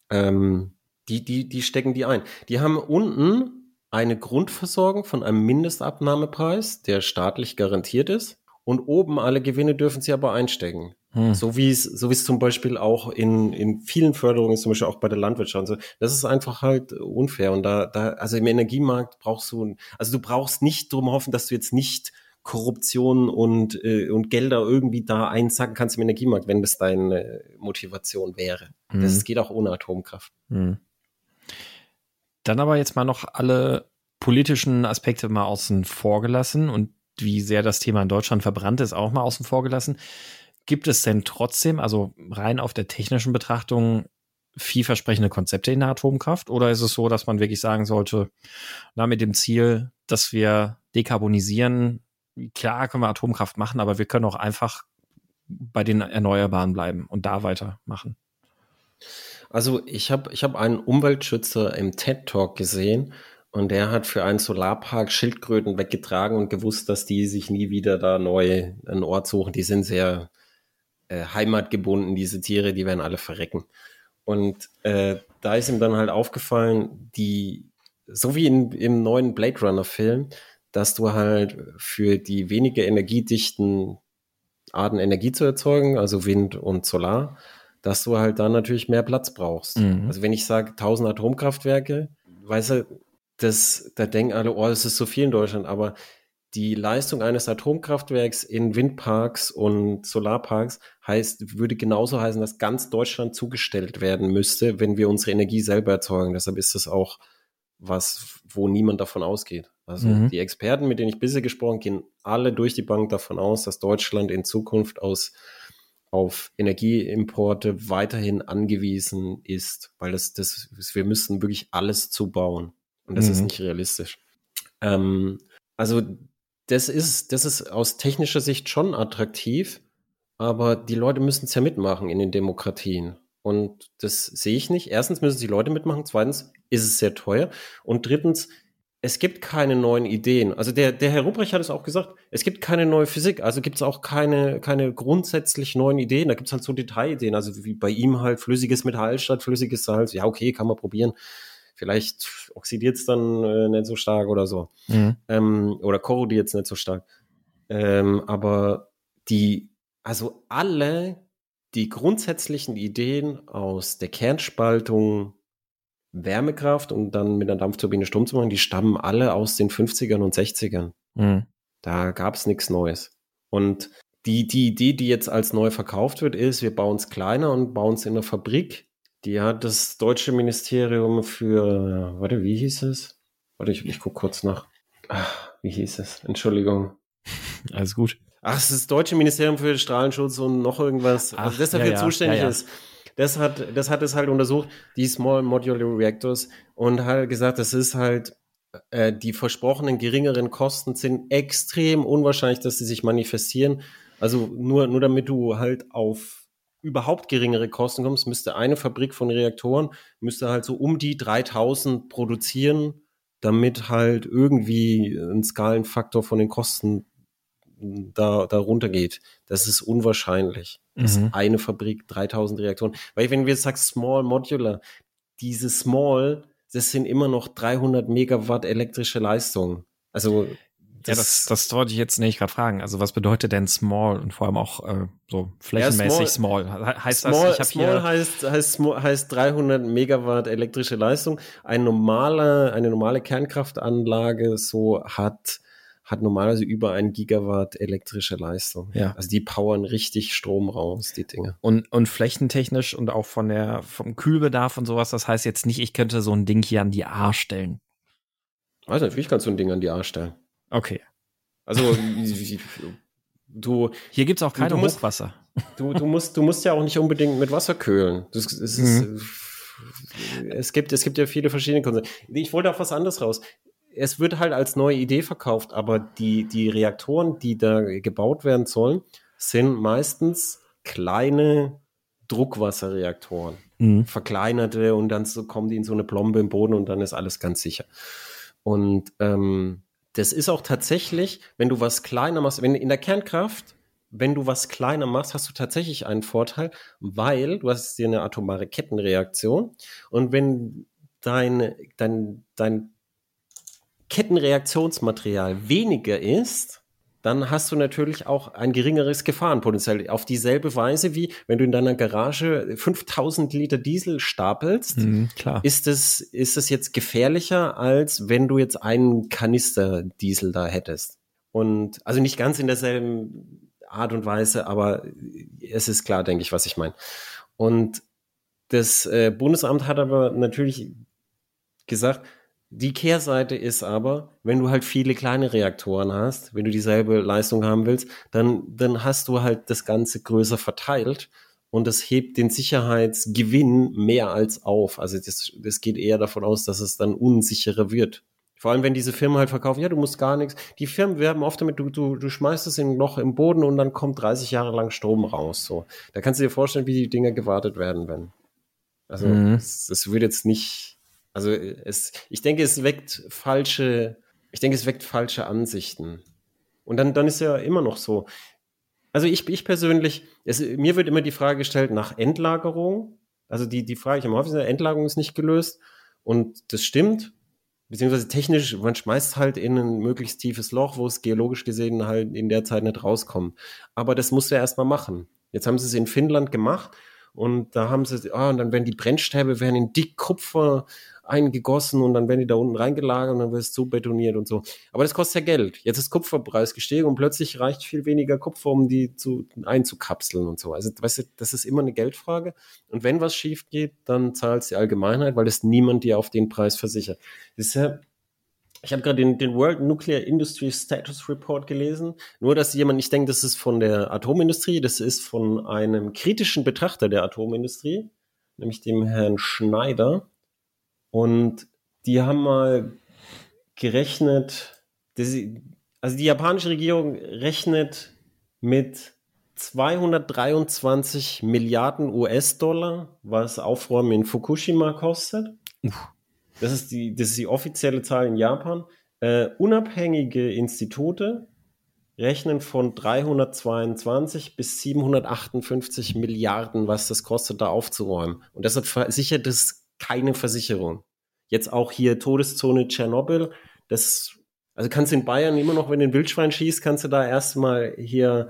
ähm, die, die, die stecken die ein. Die haben unten eine Grundversorgung von einem Mindestabnahmepreis, der staatlich garantiert ist. Und oben alle Gewinne dürfen sie aber einstecken. Hm. So wie es, so wie es zum Beispiel auch in, in vielen Förderungen, zum Beispiel auch bei der Landwirtschaft. So, das ist einfach halt unfair. Und da, da, also im Energiemarkt brauchst du, also du brauchst nicht drum hoffen, dass du jetzt nicht Korruption und, äh, und Gelder irgendwie da einsacken kannst im Energiemarkt, wenn das deine Motivation wäre. Hm. Das geht auch ohne Atomkraft. Hm. Dann aber jetzt mal noch alle politischen Aspekte mal außen vor gelassen und wie sehr das Thema in Deutschland verbrannt ist, auch mal außen vor gelassen. Gibt es denn trotzdem, also rein auf der technischen Betrachtung, vielversprechende Konzepte in der Atomkraft? Oder ist es so, dass man wirklich sagen sollte, na, mit dem Ziel, dass wir dekarbonisieren, klar können wir Atomkraft machen, aber wir können auch einfach bei den Erneuerbaren bleiben und da weitermachen? Also ich habe ich hab einen Umweltschützer im TED Talk gesehen und der hat für einen Solarpark Schildkröten weggetragen und gewusst, dass die sich nie wieder da neu einen Ort suchen. Die sind sehr äh, heimatgebunden, diese Tiere, die werden alle verrecken. Und äh, da ist ihm dann halt aufgefallen, die, so wie in, im neuen Blade Runner-Film, dass du halt für die weniger energiedichten Arten Energie zu erzeugen, also Wind und Solar, dass du halt dann natürlich mehr Platz brauchst. Mhm. Also wenn ich sage 1000 Atomkraftwerke, weißt du, das, da denken alle, oh, das ist so viel in Deutschland, aber die Leistung eines Atomkraftwerks in Windparks und Solarparks heißt, würde genauso heißen, dass ganz Deutschland zugestellt werden müsste, wenn wir unsere Energie selber erzeugen. Deshalb ist das auch was, wo niemand davon ausgeht. Also mhm. die Experten, mit denen ich bisher gesprochen, gehen alle durch die Bank davon aus, dass Deutschland in Zukunft aus auf Energieimporte weiterhin angewiesen ist, weil das, das, wir müssen wirklich alles zubauen. Und das mhm. ist nicht realistisch. Ähm, also das ist, das ist aus technischer Sicht schon attraktiv, aber die Leute müssen es ja mitmachen in den Demokratien. Und das sehe ich nicht. Erstens müssen die Leute mitmachen. Zweitens ist es sehr teuer. Und drittens, es gibt keine neuen Ideen. Also der, der Herr Ruprecht hat es auch gesagt, es gibt keine neue Physik, also gibt es auch keine, keine grundsätzlich neuen Ideen. Da gibt es halt so Detailideen, also wie bei ihm halt flüssiges Metall statt flüssiges Salz. Ja, okay, kann man probieren. Vielleicht oxidiert es dann äh, nicht so stark oder so. Mhm. Ähm, oder korrodiert es nicht so stark. Ähm, aber die, also alle die grundsätzlichen Ideen aus der Kernspaltung Wärmekraft und dann mit einer Dampfturbine Strom zu machen, die stammen alle aus den 50ern und 60ern. Mhm. Da gab es nichts Neues. Und die, die Idee, die jetzt als neu verkauft wird, ist, wir bauen es kleiner und bauen es in der Fabrik. Die hat das deutsche Ministerium für, warte, wie hieß es? Warte, ich, ich gucke kurz nach. Ach, wie hieß es? Entschuldigung. Alles gut. Ach, es ist das deutsche Ministerium für Strahlenschutz und noch irgendwas, Ach, also das dafür ja, zuständig ja, ja. ist das hat, das hat es halt untersucht, die Small Modular Reactors und halt gesagt, das ist halt, äh, die versprochenen geringeren Kosten sind extrem unwahrscheinlich, dass sie sich manifestieren. Also nur, nur damit du halt auf überhaupt geringere Kosten kommst, müsste eine Fabrik von Reaktoren, müsste halt so um die 3000 produzieren, damit halt irgendwie ein Skalenfaktor von den Kosten da, da runtergeht. Das ist unwahrscheinlich. Das mhm. eine Fabrik, 3000 Reaktoren. Weil wenn wir sagen Small Modular, diese Small, das sind immer noch 300 Megawatt elektrische Leistung. Also das, ja, das, das wollte ich jetzt nicht gerade fragen. Also was bedeutet denn small und vor allem auch äh, so flächenmäßig ja, small, small? Heißt small, das, ich small hier heißt, heißt, heißt 300 Megawatt elektrische Leistung. Ein normale, eine normale Kernkraftanlage so hat hat normalerweise über ein Gigawatt elektrische Leistung. Ja. Also die powern richtig Strom raus, die Dinge. Und, und flächentechnisch und auch von der, vom Kühlbedarf und sowas, das heißt jetzt nicht, ich könnte so ein Ding hier an die A stellen. Also natürlich kannst du ein Ding an die A stellen. Okay. Also *laughs* du. Hier gibt's auch keine du musst, Hochwasser. Du, du, musst, du musst ja auch nicht unbedingt mit Wasser kühlen. Das, das mhm. es, gibt, es gibt ja viele verschiedene Konzepte. Ich wollte auf was anderes raus es wird halt als neue Idee verkauft, aber die, die Reaktoren, die da gebaut werden sollen, sind meistens kleine Druckwasserreaktoren. Mhm. Verkleinerte und dann so, kommen die in so eine Plombe im Boden und dann ist alles ganz sicher. Und ähm, das ist auch tatsächlich, wenn du was kleiner machst, wenn in der Kernkraft, wenn du was kleiner machst, hast du tatsächlich einen Vorteil, weil du hast hier eine atomare Kettenreaktion und wenn dein, dein, dein Kettenreaktionsmaterial weniger ist, dann hast du natürlich auch ein geringeres Gefahrenpotenzial. Auf dieselbe Weise wie wenn du in deiner Garage 5000 Liter Diesel stapelst, mhm, ist es ist es jetzt gefährlicher als wenn du jetzt einen Kanister Diesel da hättest. Und also nicht ganz in derselben Art und Weise, aber es ist klar, denke ich, was ich meine. Und das äh, Bundesamt hat aber natürlich gesagt, die Kehrseite ist aber, wenn du halt viele kleine Reaktoren hast, wenn du dieselbe Leistung haben willst, dann, dann hast du halt das Ganze größer verteilt und das hebt den Sicherheitsgewinn mehr als auf. Also das, das geht eher davon aus, dass es dann unsicherer wird. Vor allem, wenn diese Firmen halt verkaufen, ja, du musst gar nichts. Die Firmen werben oft damit, du, du, du schmeißt es in ein Loch im Boden und dann kommt 30 Jahre lang Strom raus. So. Da kannst du dir vorstellen, wie die Dinger gewartet werden, wenn. Also, mhm. das, das wird jetzt nicht, also es, ich denke, es weckt falsche, ich denke, es weckt falsche Ansichten. Und dann, dann ist ja immer noch so. Also ich, ich persönlich, es, mir wird immer die Frage gestellt nach Endlagerung. Also die, die Frage, ich am häufigsten, Endlagerung ist nicht gelöst. Und das stimmt. Beziehungsweise technisch, man schmeißt halt in ein möglichst tiefes Loch, wo es geologisch gesehen halt in der Zeit nicht rauskommt. Aber das musst du ja erstmal machen. Jetzt haben sie es in Finnland gemacht und da haben sie, ah, und dann werden die Brennstäbe werden in dick Kupfer eingegossen und dann werden die da unten reingelagert und dann wird es so betoniert und so. Aber das kostet ja Geld. Jetzt ist Kupferpreis gestiegen und plötzlich reicht viel weniger Kupfer, um die zu, einzukapseln und so. Also, weißt du, das ist immer eine Geldfrage. Und wenn was schief geht, dann zahlt es die Allgemeinheit, weil es niemand dir auf den Preis versichert. Das ist ja, ich habe gerade den, den World Nuclear Industry Status Report gelesen. Nur, dass jemand nicht denkt, das ist von der Atomindustrie, das ist von einem kritischen Betrachter der Atomindustrie, nämlich dem Herrn Schneider. Und die haben mal gerechnet, also die japanische Regierung rechnet mit 223 Milliarden US-Dollar, was Aufräumen in Fukushima kostet. Uff. Das ist die, das ist die offizielle Zahl in Japan. Äh, unabhängige Institute rechnen von 322 bis 758 Milliarden, was das kostet, da aufzuräumen. Und deshalb versichert das keine Versicherung. Jetzt auch hier Todeszone Tschernobyl. Das, also kannst du in Bayern immer noch, wenn du ein Wildschwein schießt, kannst du da erstmal hier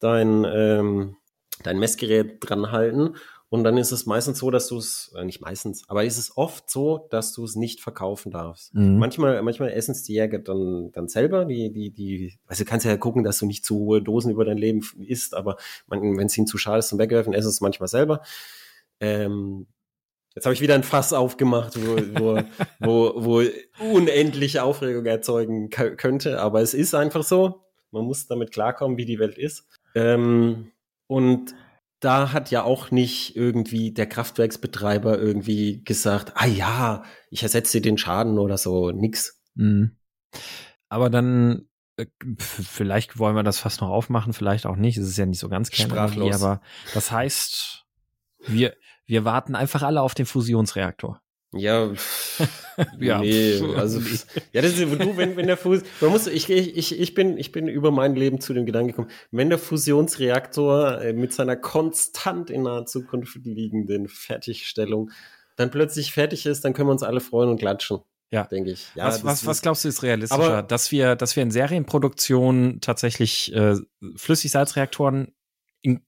dein, ähm, dein Messgerät dran halten und dann ist es meistens so, dass du es, äh, nicht meistens, aber ist es oft so, dass du es nicht verkaufen darfst. Mhm. Manchmal, manchmal essen es die Jäger dann, dann selber, die, die, die, also du kannst ja gucken, dass du nicht zu hohe Dosen über dein Leben isst, aber wenn es ihnen zu schade ist zum Wegwerfen, essen es manchmal selber. Ähm, Jetzt habe ich wieder ein Fass aufgemacht, wo, wo, *laughs* wo, wo unendliche Aufregung erzeugen könnte, aber es ist einfach so. Man muss damit klarkommen, wie die Welt ist. Ähm, und da hat ja auch nicht irgendwie der Kraftwerksbetreiber irgendwie gesagt, ah ja, ich ersetze den Schaden oder so, nix. Mhm. Aber dann, äh, vielleicht wollen wir das fast noch aufmachen, vielleicht auch nicht. Es ist ja nicht so ganz Kernenergie, aber das heißt, wir, wir warten einfach alle auf den Fusionsreaktor. Ja, *laughs* ja, nee, also ja, das ist du, wenn, wenn der Fus man muss, ich, ich, ich bin, ich bin über mein Leben zu dem Gedanken gekommen, wenn der Fusionsreaktor äh, mit seiner konstant in naher Zukunft liegenden Fertigstellung dann plötzlich fertig ist, dann können wir uns alle freuen und klatschen. Ja, denke ich. Ja, was, was, was glaubst du ist realistischer, aber, dass wir, dass wir in Serienproduktion tatsächlich äh, Flüssigsalzreaktoren in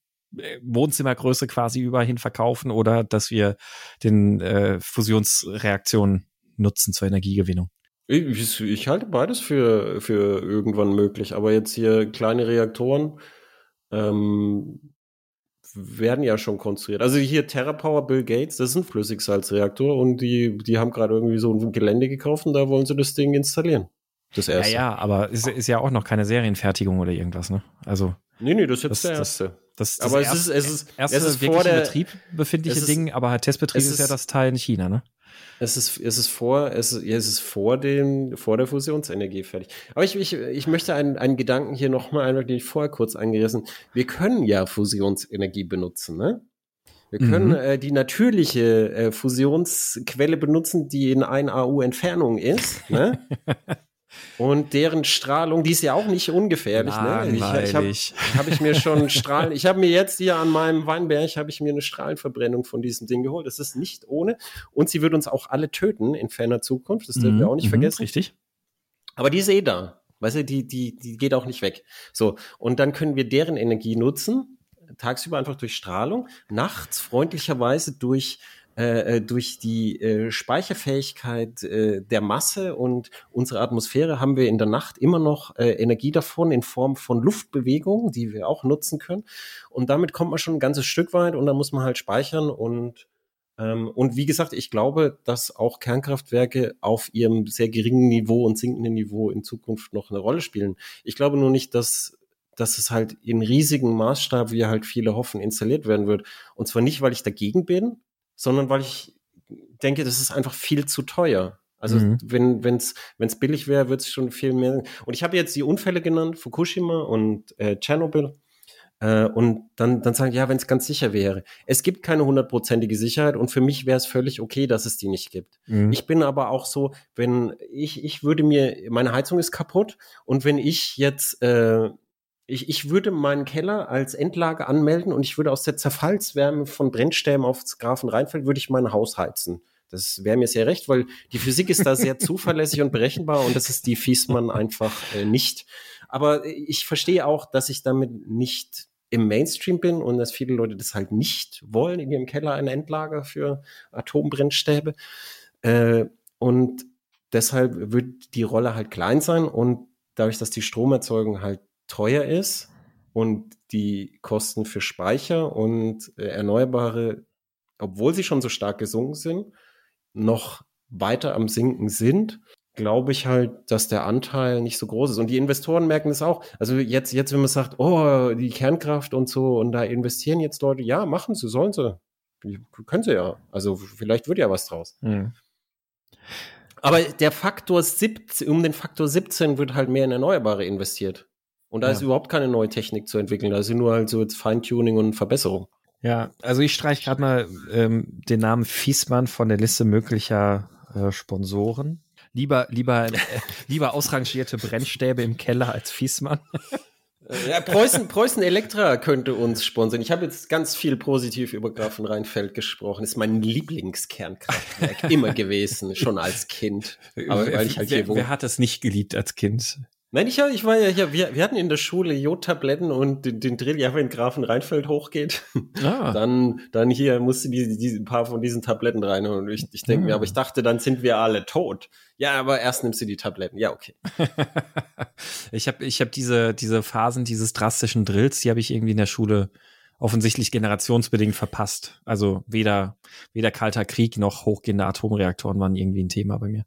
Wohnzimmergröße quasi überhin verkaufen oder dass wir den äh, Fusionsreaktionen nutzen zur Energiegewinnung? Ich, ich, halte beides für, für irgendwann möglich, aber jetzt hier kleine Reaktoren ähm, werden ja schon konstruiert. Also hier TerraPower Bill Gates, das ist ein Flüssigsalzreaktor und die, die haben gerade irgendwie so ein Gelände gekauft und da wollen sie das Ding installieren. Das erste. Ja, ja, aber es ist ja auch noch keine Serienfertigung oder irgendwas, ne? Also. Nee, nee, das ist jetzt das, der erste. Das, das, aber es ist, es ist, erste es ist vor der, Betrieb befindliche ist, Ding, aber halt Testbetrieb ist, ist, ja das Teil in China, ne? Es ist, es ist vor, es ist, es ist vor dem, vor der Fusionsenergie fertig. Aber ich, ich, ich möchte einen, einen Gedanken hier nochmal einmal, den ich vorher kurz angerissen. Wir können ja Fusionsenergie benutzen, ne? Wir können mhm. äh, die natürliche äh, Fusionsquelle benutzen, die in 1 AU Entfernung ist. Ne? *laughs* Und deren Strahlung, die ist ja auch nicht ungefährlich. Ne? Ich, ich habe *laughs* hab ich mir schon Strahlen, ich habe mir jetzt hier an meinem Weinberg, habe ich mir eine Strahlenverbrennung von diesem Ding geholt. Das ist nicht ohne. Und sie wird uns auch alle töten in ferner Zukunft. Das dürfen mhm, wir auch nicht mhm, vergessen. Richtig. Aber die ist eh da. Weißt du, die, die, die geht auch nicht weg. So. Und dann können wir deren Energie nutzen. Tagsüber einfach durch Strahlung. Nachts freundlicherweise durch äh, äh, durch die äh, Speicherfähigkeit äh, der Masse und unsere Atmosphäre haben wir in der Nacht immer noch äh, Energie davon in Form von Luftbewegung, die wir auch nutzen können. Und damit kommt man schon ein ganzes Stück weit und dann muss man halt speichern und ähm, und wie gesagt, ich glaube, dass auch Kernkraftwerke auf ihrem sehr geringen Niveau und sinkenden Niveau in Zukunft noch eine Rolle spielen. Ich glaube nur nicht, dass dass es halt in riesigen Maßstab, wie halt viele hoffen, installiert werden wird. Und zwar nicht, weil ich dagegen bin, sondern weil ich denke, das ist einfach viel zu teuer. Also mhm. wenn wenn's wenn's billig wäre, würde es schon viel mehr. Und ich habe jetzt die Unfälle genannt, Fukushima und äh, Tschernobyl. Äh, und dann dann sagen, ja, wenn es ganz sicher wäre. Es gibt keine hundertprozentige Sicherheit und für mich wäre es völlig okay, dass es die nicht gibt. Mhm. Ich bin aber auch so, wenn ich ich würde mir meine Heizung ist kaputt und wenn ich jetzt äh, ich, ich würde meinen Keller als Endlage anmelden und ich würde aus der Zerfallswärme von Brennstäben aufs Grafen Rheinfeld, würde ich mein Haus heizen. Das wäre mir sehr recht, weil die Physik ist da sehr *laughs* zuverlässig und berechenbar und das ist die Fiesmann einfach äh, nicht. Aber ich verstehe auch, dass ich damit nicht im Mainstream bin und dass viele Leute das halt nicht wollen, in ihrem Keller eine Endlager für Atombrennstäbe. Äh, und deshalb wird die Rolle halt klein sein und dadurch, dass die Stromerzeugung halt teuer ist und die Kosten für Speicher und äh, Erneuerbare, obwohl sie schon so stark gesunken sind, noch weiter am Sinken sind, glaube ich halt, dass der Anteil nicht so groß ist. Und die Investoren merken es auch. Also jetzt, jetzt, wenn man sagt, oh, die Kernkraft und so, und da investieren jetzt Leute, ja, machen sie, sollen sie. Können sie ja. Also vielleicht wird ja was draus. Mhm. Aber der Faktor 17, um den Faktor 17 wird halt mehr in Erneuerbare investiert. Und da ja. ist überhaupt keine neue Technik zu entwickeln. Da ist nur halt so jetzt Feintuning und Verbesserung. Ja, also ich streiche gerade mal ähm, den Namen Fiesmann von der Liste möglicher äh, Sponsoren. Lieber, lieber, äh, *laughs* lieber ausrangierte Brennstäbe im Keller als Fiesmann. Ja, Preußen, Preußen Elektra könnte uns sponsern. Ich habe jetzt ganz viel positiv über Grafen Rheinfeld gesprochen. Ist mein Lieblingskernkraftwerk *laughs* immer gewesen, schon als Kind. Aber weil ich halt wer, wohne. Wer hat das nicht geliebt als Kind? Nein, ich, ich war ja hier, wir, wir hatten in der Schule Jodtabletten und den, den Drill, ja, wenn Grafen Rheinfeld hochgeht, *laughs* ah. dann, dann hier musste die, die, ein paar von diesen Tabletten rein und ich, ich denke ah. mir, aber ich dachte, dann sind wir alle tot. Ja, aber erst nimmst du die Tabletten. Ja, okay. *laughs* ich habe ich hab diese, diese Phasen dieses drastischen Drills, die habe ich irgendwie in der Schule offensichtlich generationsbedingt verpasst. Also weder, weder Kalter Krieg noch hochgehende Atomreaktoren waren irgendwie ein Thema bei mir.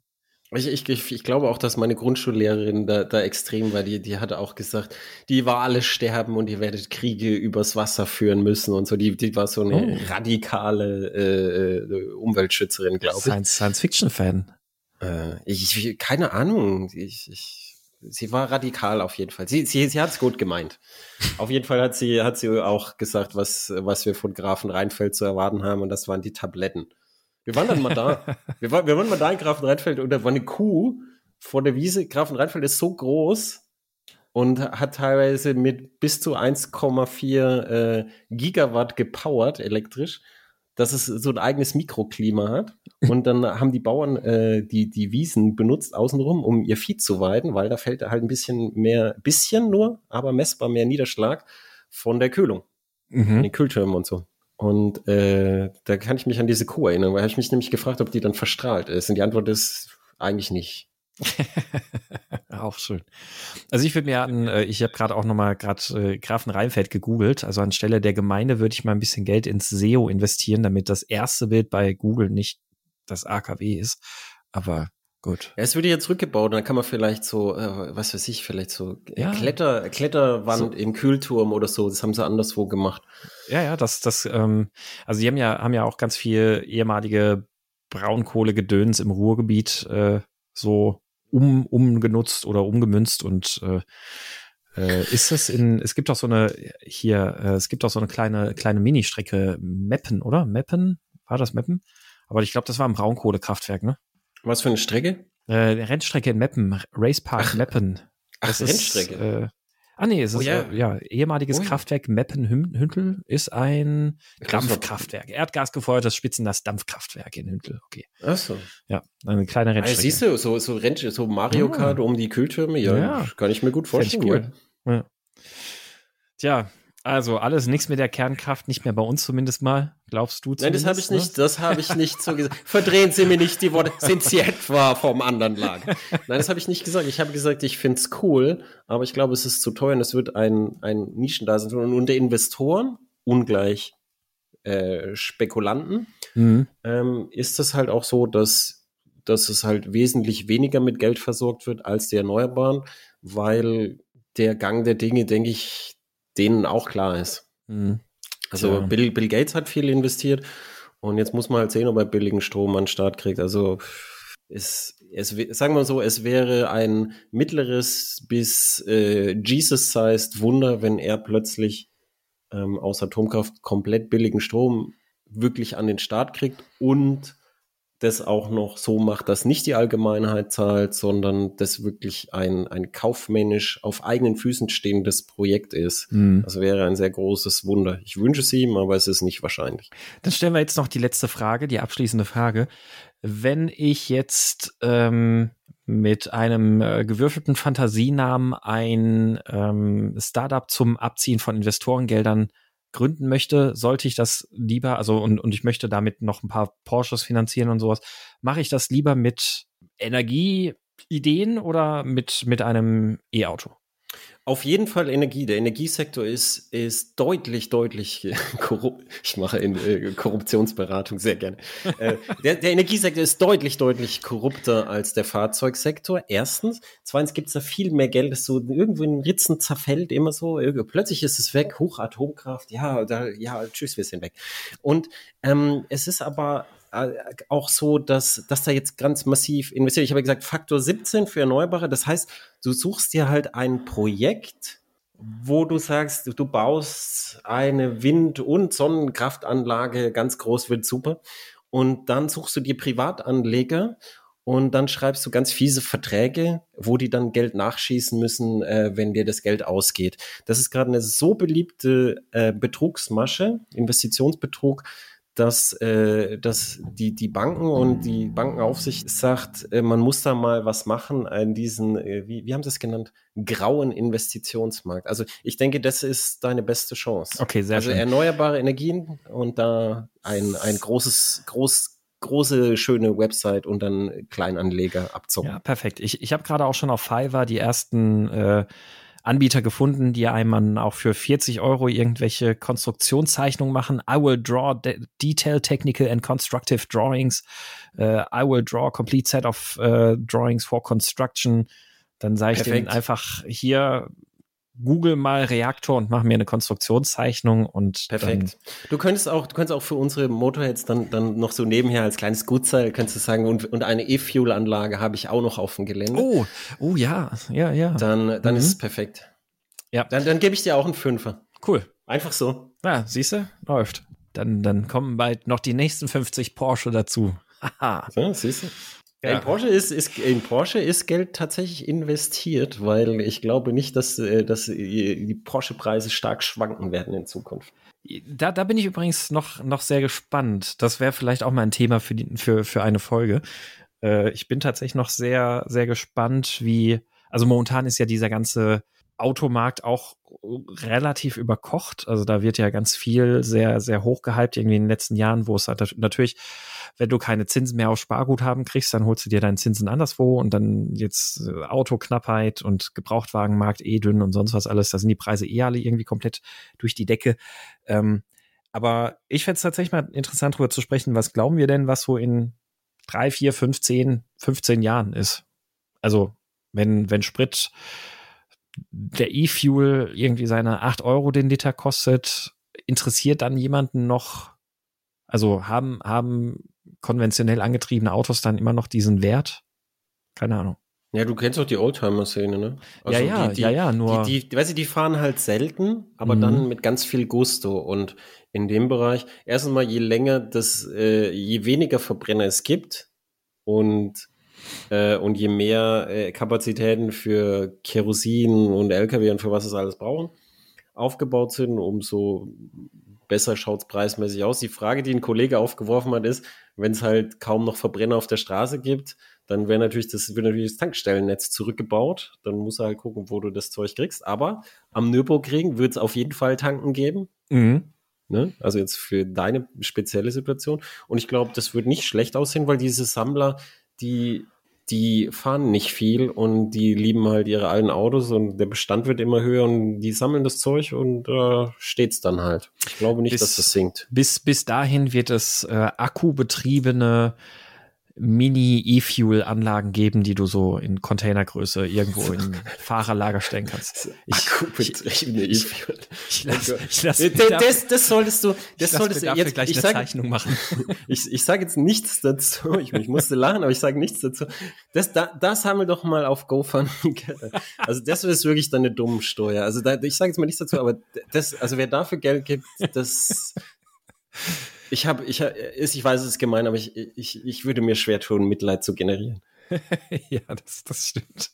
Ich, ich, ich glaube auch, dass meine Grundschullehrerin da, da extrem war. Die, die hatte auch gesagt, die war alle sterben und ihr werdet Kriege übers Wasser führen müssen und so. Die, die war so eine oh. radikale äh, äh Umweltschützerin, glaube ich. Science, Science-Fiction-Fan. Äh, ich, keine Ahnung. Ich, ich, sie war radikal auf jeden Fall. Sie, sie, sie hat es gut gemeint. auf jeden Fall hat sie, hat sie auch gesagt, was, was wir von Grafen Rheinfeld zu erwarten haben und das waren die Tabletten. Wir waren dann mal da. *laughs* wir, waren, wir waren mal da in Grafenrheinfeld und da war eine Kuh vor der Wiese. Grafenrheinfeld ist so groß und hat teilweise mit bis zu 1,4 äh, Gigawatt gepowert elektrisch, dass es so ein eigenes Mikroklima hat. *laughs* Und dann haben die Bauern äh, die, die Wiesen benutzt außenrum, um ihr Vieh zu weiden, weil da fällt halt ein bisschen mehr, bisschen nur, aber messbar mehr Niederschlag von der Kühlung. Mhm. Den Kühltürmen und so. Und äh, da kann ich mich an diese Kuh erinnern, weil ich mich nämlich gefragt, ob die dann verstrahlt ist. Und die Antwort ist eigentlich nicht. *laughs* auch schön. Also ich würde mir an, äh, ich habe gerade auch nochmal gerade äh, Grafen Rheinfeld gegoogelt. Also anstelle der Gemeinde würde ich mal ein bisschen Geld ins SEO investieren, damit das erste Bild bei Google nicht das AKW ist. Aber Gut. Ja, es würde jetzt rückgebaut, dann kann man vielleicht so, äh, was weiß ich, vielleicht so ja. Kletter, Kletterwand so. im Kühlturm oder so, das haben sie anderswo gemacht. Ja, ja, das, das, ähm, also die haben ja, haben ja auch ganz viel ehemalige Braunkohlegedöns im Ruhrgebiet äh, so um, umgenutzt oder umgemünzt und äh, äh, ist es in, es gibt auch so eine, hier, äh, es gibt auch so eine kleine, kleine Ministrecke, Meppen, oder? Meppen? War das Meppen? Aber ich glaube, das war ein Braunkohlekraftwerk, ne? Was für eine Strecke? Äh, Rennstrecke in Meppen, Racepark Ach, Meppen. Ach, das Rennstrecke. Ist, äh, ah nee, es oh, ist ja. Äh, ja ehemaliges oh, Kraftwerk Meppen-Hüntel ist ein Dampfkraftwerk. Erdgasgefeuertes Spitzenlast Dampfkraftwerk in Hüntel. Okay. Ach so. Ja, eine kleine ah, Rennstrecke. Ah, siehst du, so, so, Renn so Mario Kart ja. um die Kühltürme, ja, ja, kann ich mir gut vorstellen. Cool. Ja. Tja, also alles nichts mit der Kernkraft, nicht mehr bei uns zumindest mal. Glaubst du? Nein, das habe ich ne? nicht, das habe ich nicht so gesagt. *laughs* Verdrehen Sie mir nicht die Worte. Sind Sie etwa vom anderen Lager? Nein, das habe ich nicht gesagt. Ich habe gesagt, ich finde es cool, aber ich glaube, es ist zu teuer und es wird ein, ein Nischendasein. Und unter Investoren, ungleich äh, Spekulanten, mhm. ähm, ist es halt auch so, dass, dass es halt wesentlich weniger mit Geld versorgt wird als die Erneuerbaren, weil der Gang der Dinge, denke ich, denen auch klar ist. Mhm. Also Bill, Bill Gates hat viel investiert und jetzt muss man halt sehen, ob er billigen Strom an den Start kriegt. Also es, es, sagen wir so, es wäre ein mittleres bis äh, Jesus-sized Wunder, wenn er plötzlich ähm, aus Atomkraft komplett billigen Strom wirklich an den Start kriegt und das auch noch so macht, dass nicht die Allgemeinheit zahlt, sondern das wirklich ein, ein kaufmännisch auf eigenen Füßen stehendes Projekt ist. Mhm. Das wäre ein sehr großes Wunder. Ich wünsche es ihm, aber es ist nicht wahrscheinlich. Dann stellen wir jetzt noch die letzte Frage, die abschließende Frage. Wenn ich jetzt ähm, mit einem äh, gewürfelten Fantasienamen ein ähm, Startup zum Abziehen von Investorengeldern gründen möchte, sollte ich das lieber, also und, und ich möchte damit noch ein paar Porsches finanzieren und sowas, mache ich das lieber mit Energieideen oder mit, mit einem E-Auto? Auf jeden Fall Energie. Der Energiesektor ist, ist deutlich, deutlich korrupt. *laughs* Ich mache in, äh, Korruptionsberatung sehr gerne. äh, der, der Energiesektor ist deutlich, deutlich korrupter als der Fahrzeugsektor. Erstens. Zweitens gibt es da viel mehr Geld, das so irgendwo in Ritzen zerfällt, immer so. Plötzlich ist es weg. Hoch Atomkraft. Ja, da, ja, tschüss, wir sind weg. Und ähm, es ist aber äh, auch so, dass, dass da jetzt ganz massiv investiert. Ich habe gesagt, Faktor 17 für Erneuerbare. Das heißt, du suchst dir halt ein Projekt, wo du sagst, du baust eine Wind- und Sonnenkraftanlage, ganz groß, wird super. Und dann suchst du dir Privatanleger und dann schreibst du ganz fiese Verträge, wo die dann Geld nachschießen müssen, äh, wenn dir das Geld ausgeht. Das ist gerade eine so beliebte äh, Betrugsmasche, Investitionsbetrug, dass, äh, dass die, die Banken und die Bankenaufsicht sagt, äh, man muss da mal was machen an diesen, äh, wie, wie haben sie es genannt, grauen Investitionsmarkt. Also ich denke, das ist deine beste Chance. Okay, sehr also schön. Also erneuerbare Energien und da ein, ein großes, groß, große, schöne Website und dann Kleinanleger abzocken. Ja, perfekt. Ich, ich habe gerade auch schon auf Fiverr die ersten äh, Anbieter gefunden, die einem auch für 40 Euro irgendwelche Konstruktionszeichnungen machen. I will draw de detailed technical and constructive drawings. Uh, I will draw a complete set of uh, drawings for construction. Dann sage ich denen einfach hier google mal Reaktor und mach mir eine Konstruktionszeichnung und perfekt. du könntest auch, du könntest auch für unsere Motorheads dann dann noch so nebenher als kleines Gutseil kannst du sagen und, und eine E-Fuel-Anlage habe ich auch noch auf dem Gelände. Oh, oh ja, ja, ja. Dann dann mhm. ist es perfekt. Ja. Dann dann gebe ich dir auch einen Fünfer. Cool. Einfach so. Ja, siehst du, läuft. Dann dann kommen bald noch die nächsten 50 Porsche dazu. Haha. Ja, siehst du. Ja. In, Porsche ist, ist, in Porsche ist Geld tatsächlich investiert, weil ich glaube nicht, dass, äh, dass die Porsche-Preise stark schwanken werden in Zukunft. Da, da bin ich übrigens noch, noch sehr gespannt. Das wäre vielleicht auch mal ein Thema für, die, für, für eine Folge. Äh, ich bin tatsächlich noch sehr, sehr gespannt, wie, also momentan ist ja dieser ganze Automarkt auch relativ überkocht. Also da wird ja ganz viel sehr, sehr hoch gehypt, irgendwie in den letzten Jahren, wo es halt natürlich, wenn du keine Zinsen mehr auf Sparguthaben kriegst, dann holst du dir deine Zinsen anderswo und dann jetzt äh, Autoknappheit und Gebrauchtwagenmarkt eh dünn und sonst was alles, da sind die Preise eh alle irgendwie komplett durch die Decke. Ähm, aber ich fände es tatsächlich mal interessant, darüber zu sprechen, was glauben wir denn, was so in drei, vier, fünf, zehn, 15 Jahren ist? Also, wenn, wenn Sprit der E-Fuel irgendwie seine 8 Euro den Liter kostet, interessiert dann jemanden noch, also haben, haben konventionell angetriebene Autos dann immer noch diesen Wert? Keine Ahnung. Ja, du kennst doch die Oldtimer-Szene, ne? Also ja, ja, die, die, ja, ja, nur. Die, die, weißt du, die fahren halt selten, aber mhm. dann mit ganz viel Gusto. Und in dem Bereich, erstens mal, je länger das, äh, je weniger Verbrenner es gibt und äh, und je mehr äh, Kapazitäten für Kerosin und Lkw und für was es alles brauchen, aufgebaut sind, umso besser schaut es preismäßig aus. Die Frage, die ein Kollege aufgeworfen hat, ist, wenn es halt kaum noch Verbrenner auf der Straße gibt, dann wäre natürlich das, wird natürlich das Tankstellennetz zurückgebaut. Dann muss er halt gucken, wo du das Zeug kriegst. Aber am Nürburgring wird es auf jeden Fall tanken geben. Mhm. Ne? Also jetzt für deine spezielle Situation. Und ich glaube, das wird nicht schlecht aussehen, weil diese Sammler, die die fahren nicht viel und die lieben halt ihre alten Autos und der Bestand wird immer höher und die sammeln das Zeug und äh, steht's dann halt. Ich glaube nicht, bis, dass das sinkt. Bis, bis dahin wird es äh, akkubetriebene Mini-E-Fuel-Anlagen geben, die du so in Containergröße irgendwo in *laughs* Fahrerlager stellen kannst. Ich, Akkubetriebene E-Fuel. Ich, lass, ich lass das, das, das solltest du, das solltest du jetzt gleich ich eine sag, Zeichnung machen. *laughs* ich, ich sage jetzt nichts dazu. Ich, ich musste lachen, aber ich sage nichts dazu. Das, da, das haben wir doch mal auf GoFundMe. Also das ist wirklich deine dumme Steuer. Also da, ich sage jetzt mal nichts dazu, aber das, also wer dafür Geld gibt, das *laughs* ich habe, ich, ich weiß, es ist gemein, aber ich, ich, ich würde mir schwer tun, Mitleid zu generieren. *laughs* ja, das, das stimmt.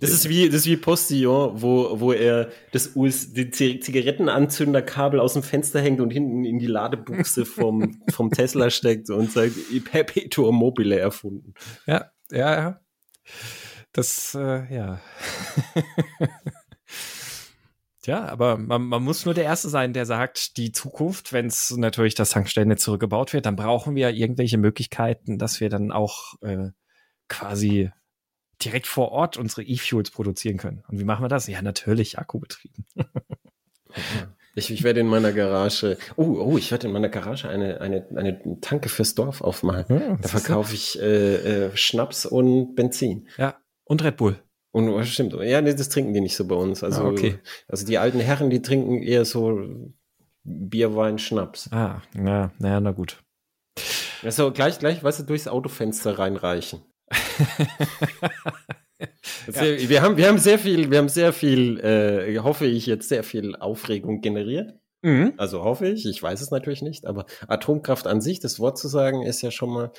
Das ist wie, das ist wie Postillon, wo, wo er das US, die Zigarettenanzünderkabel aus dem Fenster hängt und hinten in die Ladebuchse vom, vom Tesla steckt und sagt, Perpetuum mobile erfunden. Ja, ja, ja. Das, äh, ja. *laughs* Ja, aber man, man muss nur der Erste sein, der sagt, die Zukunft, wenn es natürlich das Tankstellennetz zurückgebaut wird, dann brauchen wir irgendwelche Möglichkeiten, dass wir dann auch äh, quasi direkt vor Ort unsere E-Fuels produzieren können. Und wie machen wir das? Ja, natürlich akkubetrieben. *laughs* Ich, ich werde in meiner Garage, oh, oh, ich werde in meiner Garage eine, eine, eine Tanke fürs Dorf aufmachen. Ja, da verkaufe ich äh, äh, Schnaps und Benzin. Ja, und Red Bull. Und oh, stimmt. Ja, nee, das trinken die nicht so bei uns. Also, ah, okay. also die alten Herren, die trinken eher so Bier, Wein, Schnaps. Ah, ja, naja, na gut. Also gleich, gleich, weißt du, durchs Autofenster reinreichen. ja. *laughs* wir, haben, wir haben sehr viel, wir haben sehr viel, äh, hoffe ich, jetzt sehr viel Aufregung generiert. Mhm. Also hoffe ich, ich weiß es natürlich nicht, aber Atomkraft an sich, das Wort zu sagen, ist ja schon mal,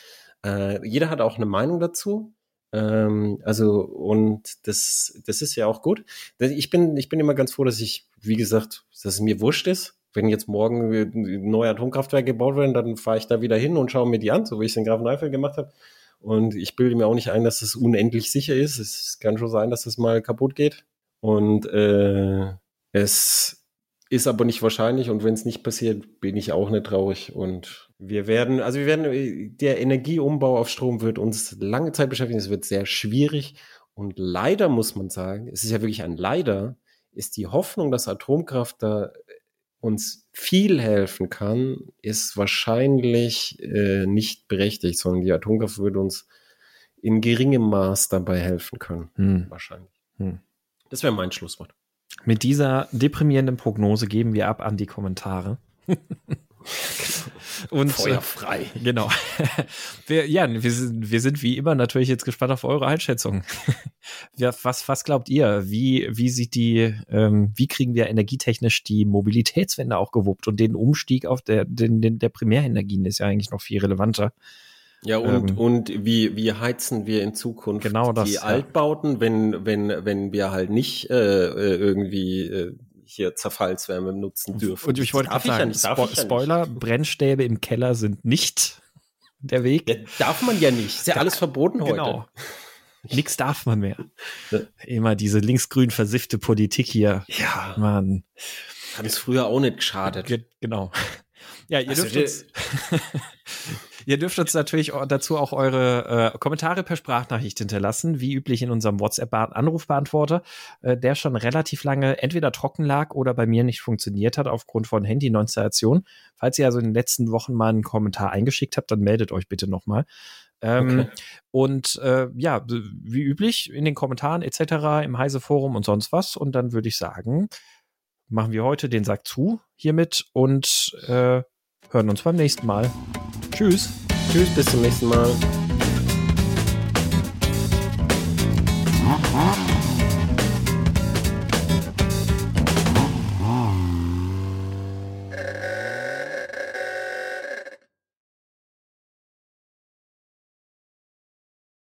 äh, jeder hat auch eine Meinung dazu. Ähm, also, und das, das ist ja auch gut. Ich bin, ich bin immer ganz froh, dass ich, wie gesagt, dass es mir wurscht ist. Wenn jetzt morgen neue Atomkraftwerke gebaut werden, dann fahre ich da wieder hin und schaue mir die an, so wie ich es in Grafeneifel gemacht habe. Und ich bilde mir auch nicht ein, dass es unendlich sicher ist. Es kann schon sein, dass es mal kaputt geht. Und äh, es ist aber nicht wahrscheinlich. Und wenn es nicht passiert, bin ich auch nicht traurig. Und wir werden, also wir werden, der Energieumbau auf Strom wird uns lange Zeit beschäftigen. Es wird sehr schwierig. Und leider muss man sagen, es ist ja wirklich ein Leider, ist die Hoffnung, dass Atomkraft da uns viel helfen kann, ist wahrscheinlich äh, nicht berechtigt, sondern die Atomkraft würde uns in geringem Maß dabei helfen können. Hm. Wahrscheinlich. Hm. Das wäre mein Schlusswort. Mit dieser deprimierenden Prognose geben wir ab an die Kommentare. *laughs* Und, Feuer frei. Äh, genau. *laughs* wir, ja, wir sind, wir sind wie immer natürlich jetzt gespannt auf eure Einschätzung. *laughs* ja, was, was glaubt ihr? Wie, wie sieht die, ähm, wie kriegen wir energietechnisch die Mobilitätswende auch gewuppt und den Umstieg auf der, den, den, der Primärenergien ist ja eigentlich noch viel relevanter. Ja, und, ähm, und wie, wie heizen wir in Zukunft genau das, die Altbauten, wenn, wenn, wenn wir halt nicht äh, äh irgendwie äh, hier Zerfallswärme nutzen dürfen. Und ich wollte gerade sagen, ja Spo ja Spoiler, Brennstäbe im Keller sind nicht *laughs* der Weg. Ja, darf man ja nicht. Ist ja da, alles verboten heute. Genau. Nix darf man mehr. Immer diese linksgrün versiffte Politik hier. Ja. Mann. Hat es früher auch nicht geschadet. Genau. Ja, ihr also dürft uns, *laughs* Ihr dürft uns natürlich dazu auch eure äh, Kommentare per Sprachnachricht hinterlassen, wie üblich in unserem WhatsApp-Anrufbeantworter, äh, der schon relativ lange entweder trocken lag oder bei mir nicht funktioniert hat aufgrund von Handy-Installation. Falls ihr also in den letzten Wochen mal einen Kommentar eingeschickt habt, dann meldet euch bitte nochmal. Ähm, okay. Und äh, ja, wie üblich in den Kommentaren etc., im Heise-Forum und sonst was. Und dann würde ich sagen, machen wir heute den Sack zu hiermit und äh, hören uns beim nächsten Mal. Tschüss. Tschüss, bis zum nächsten Mal.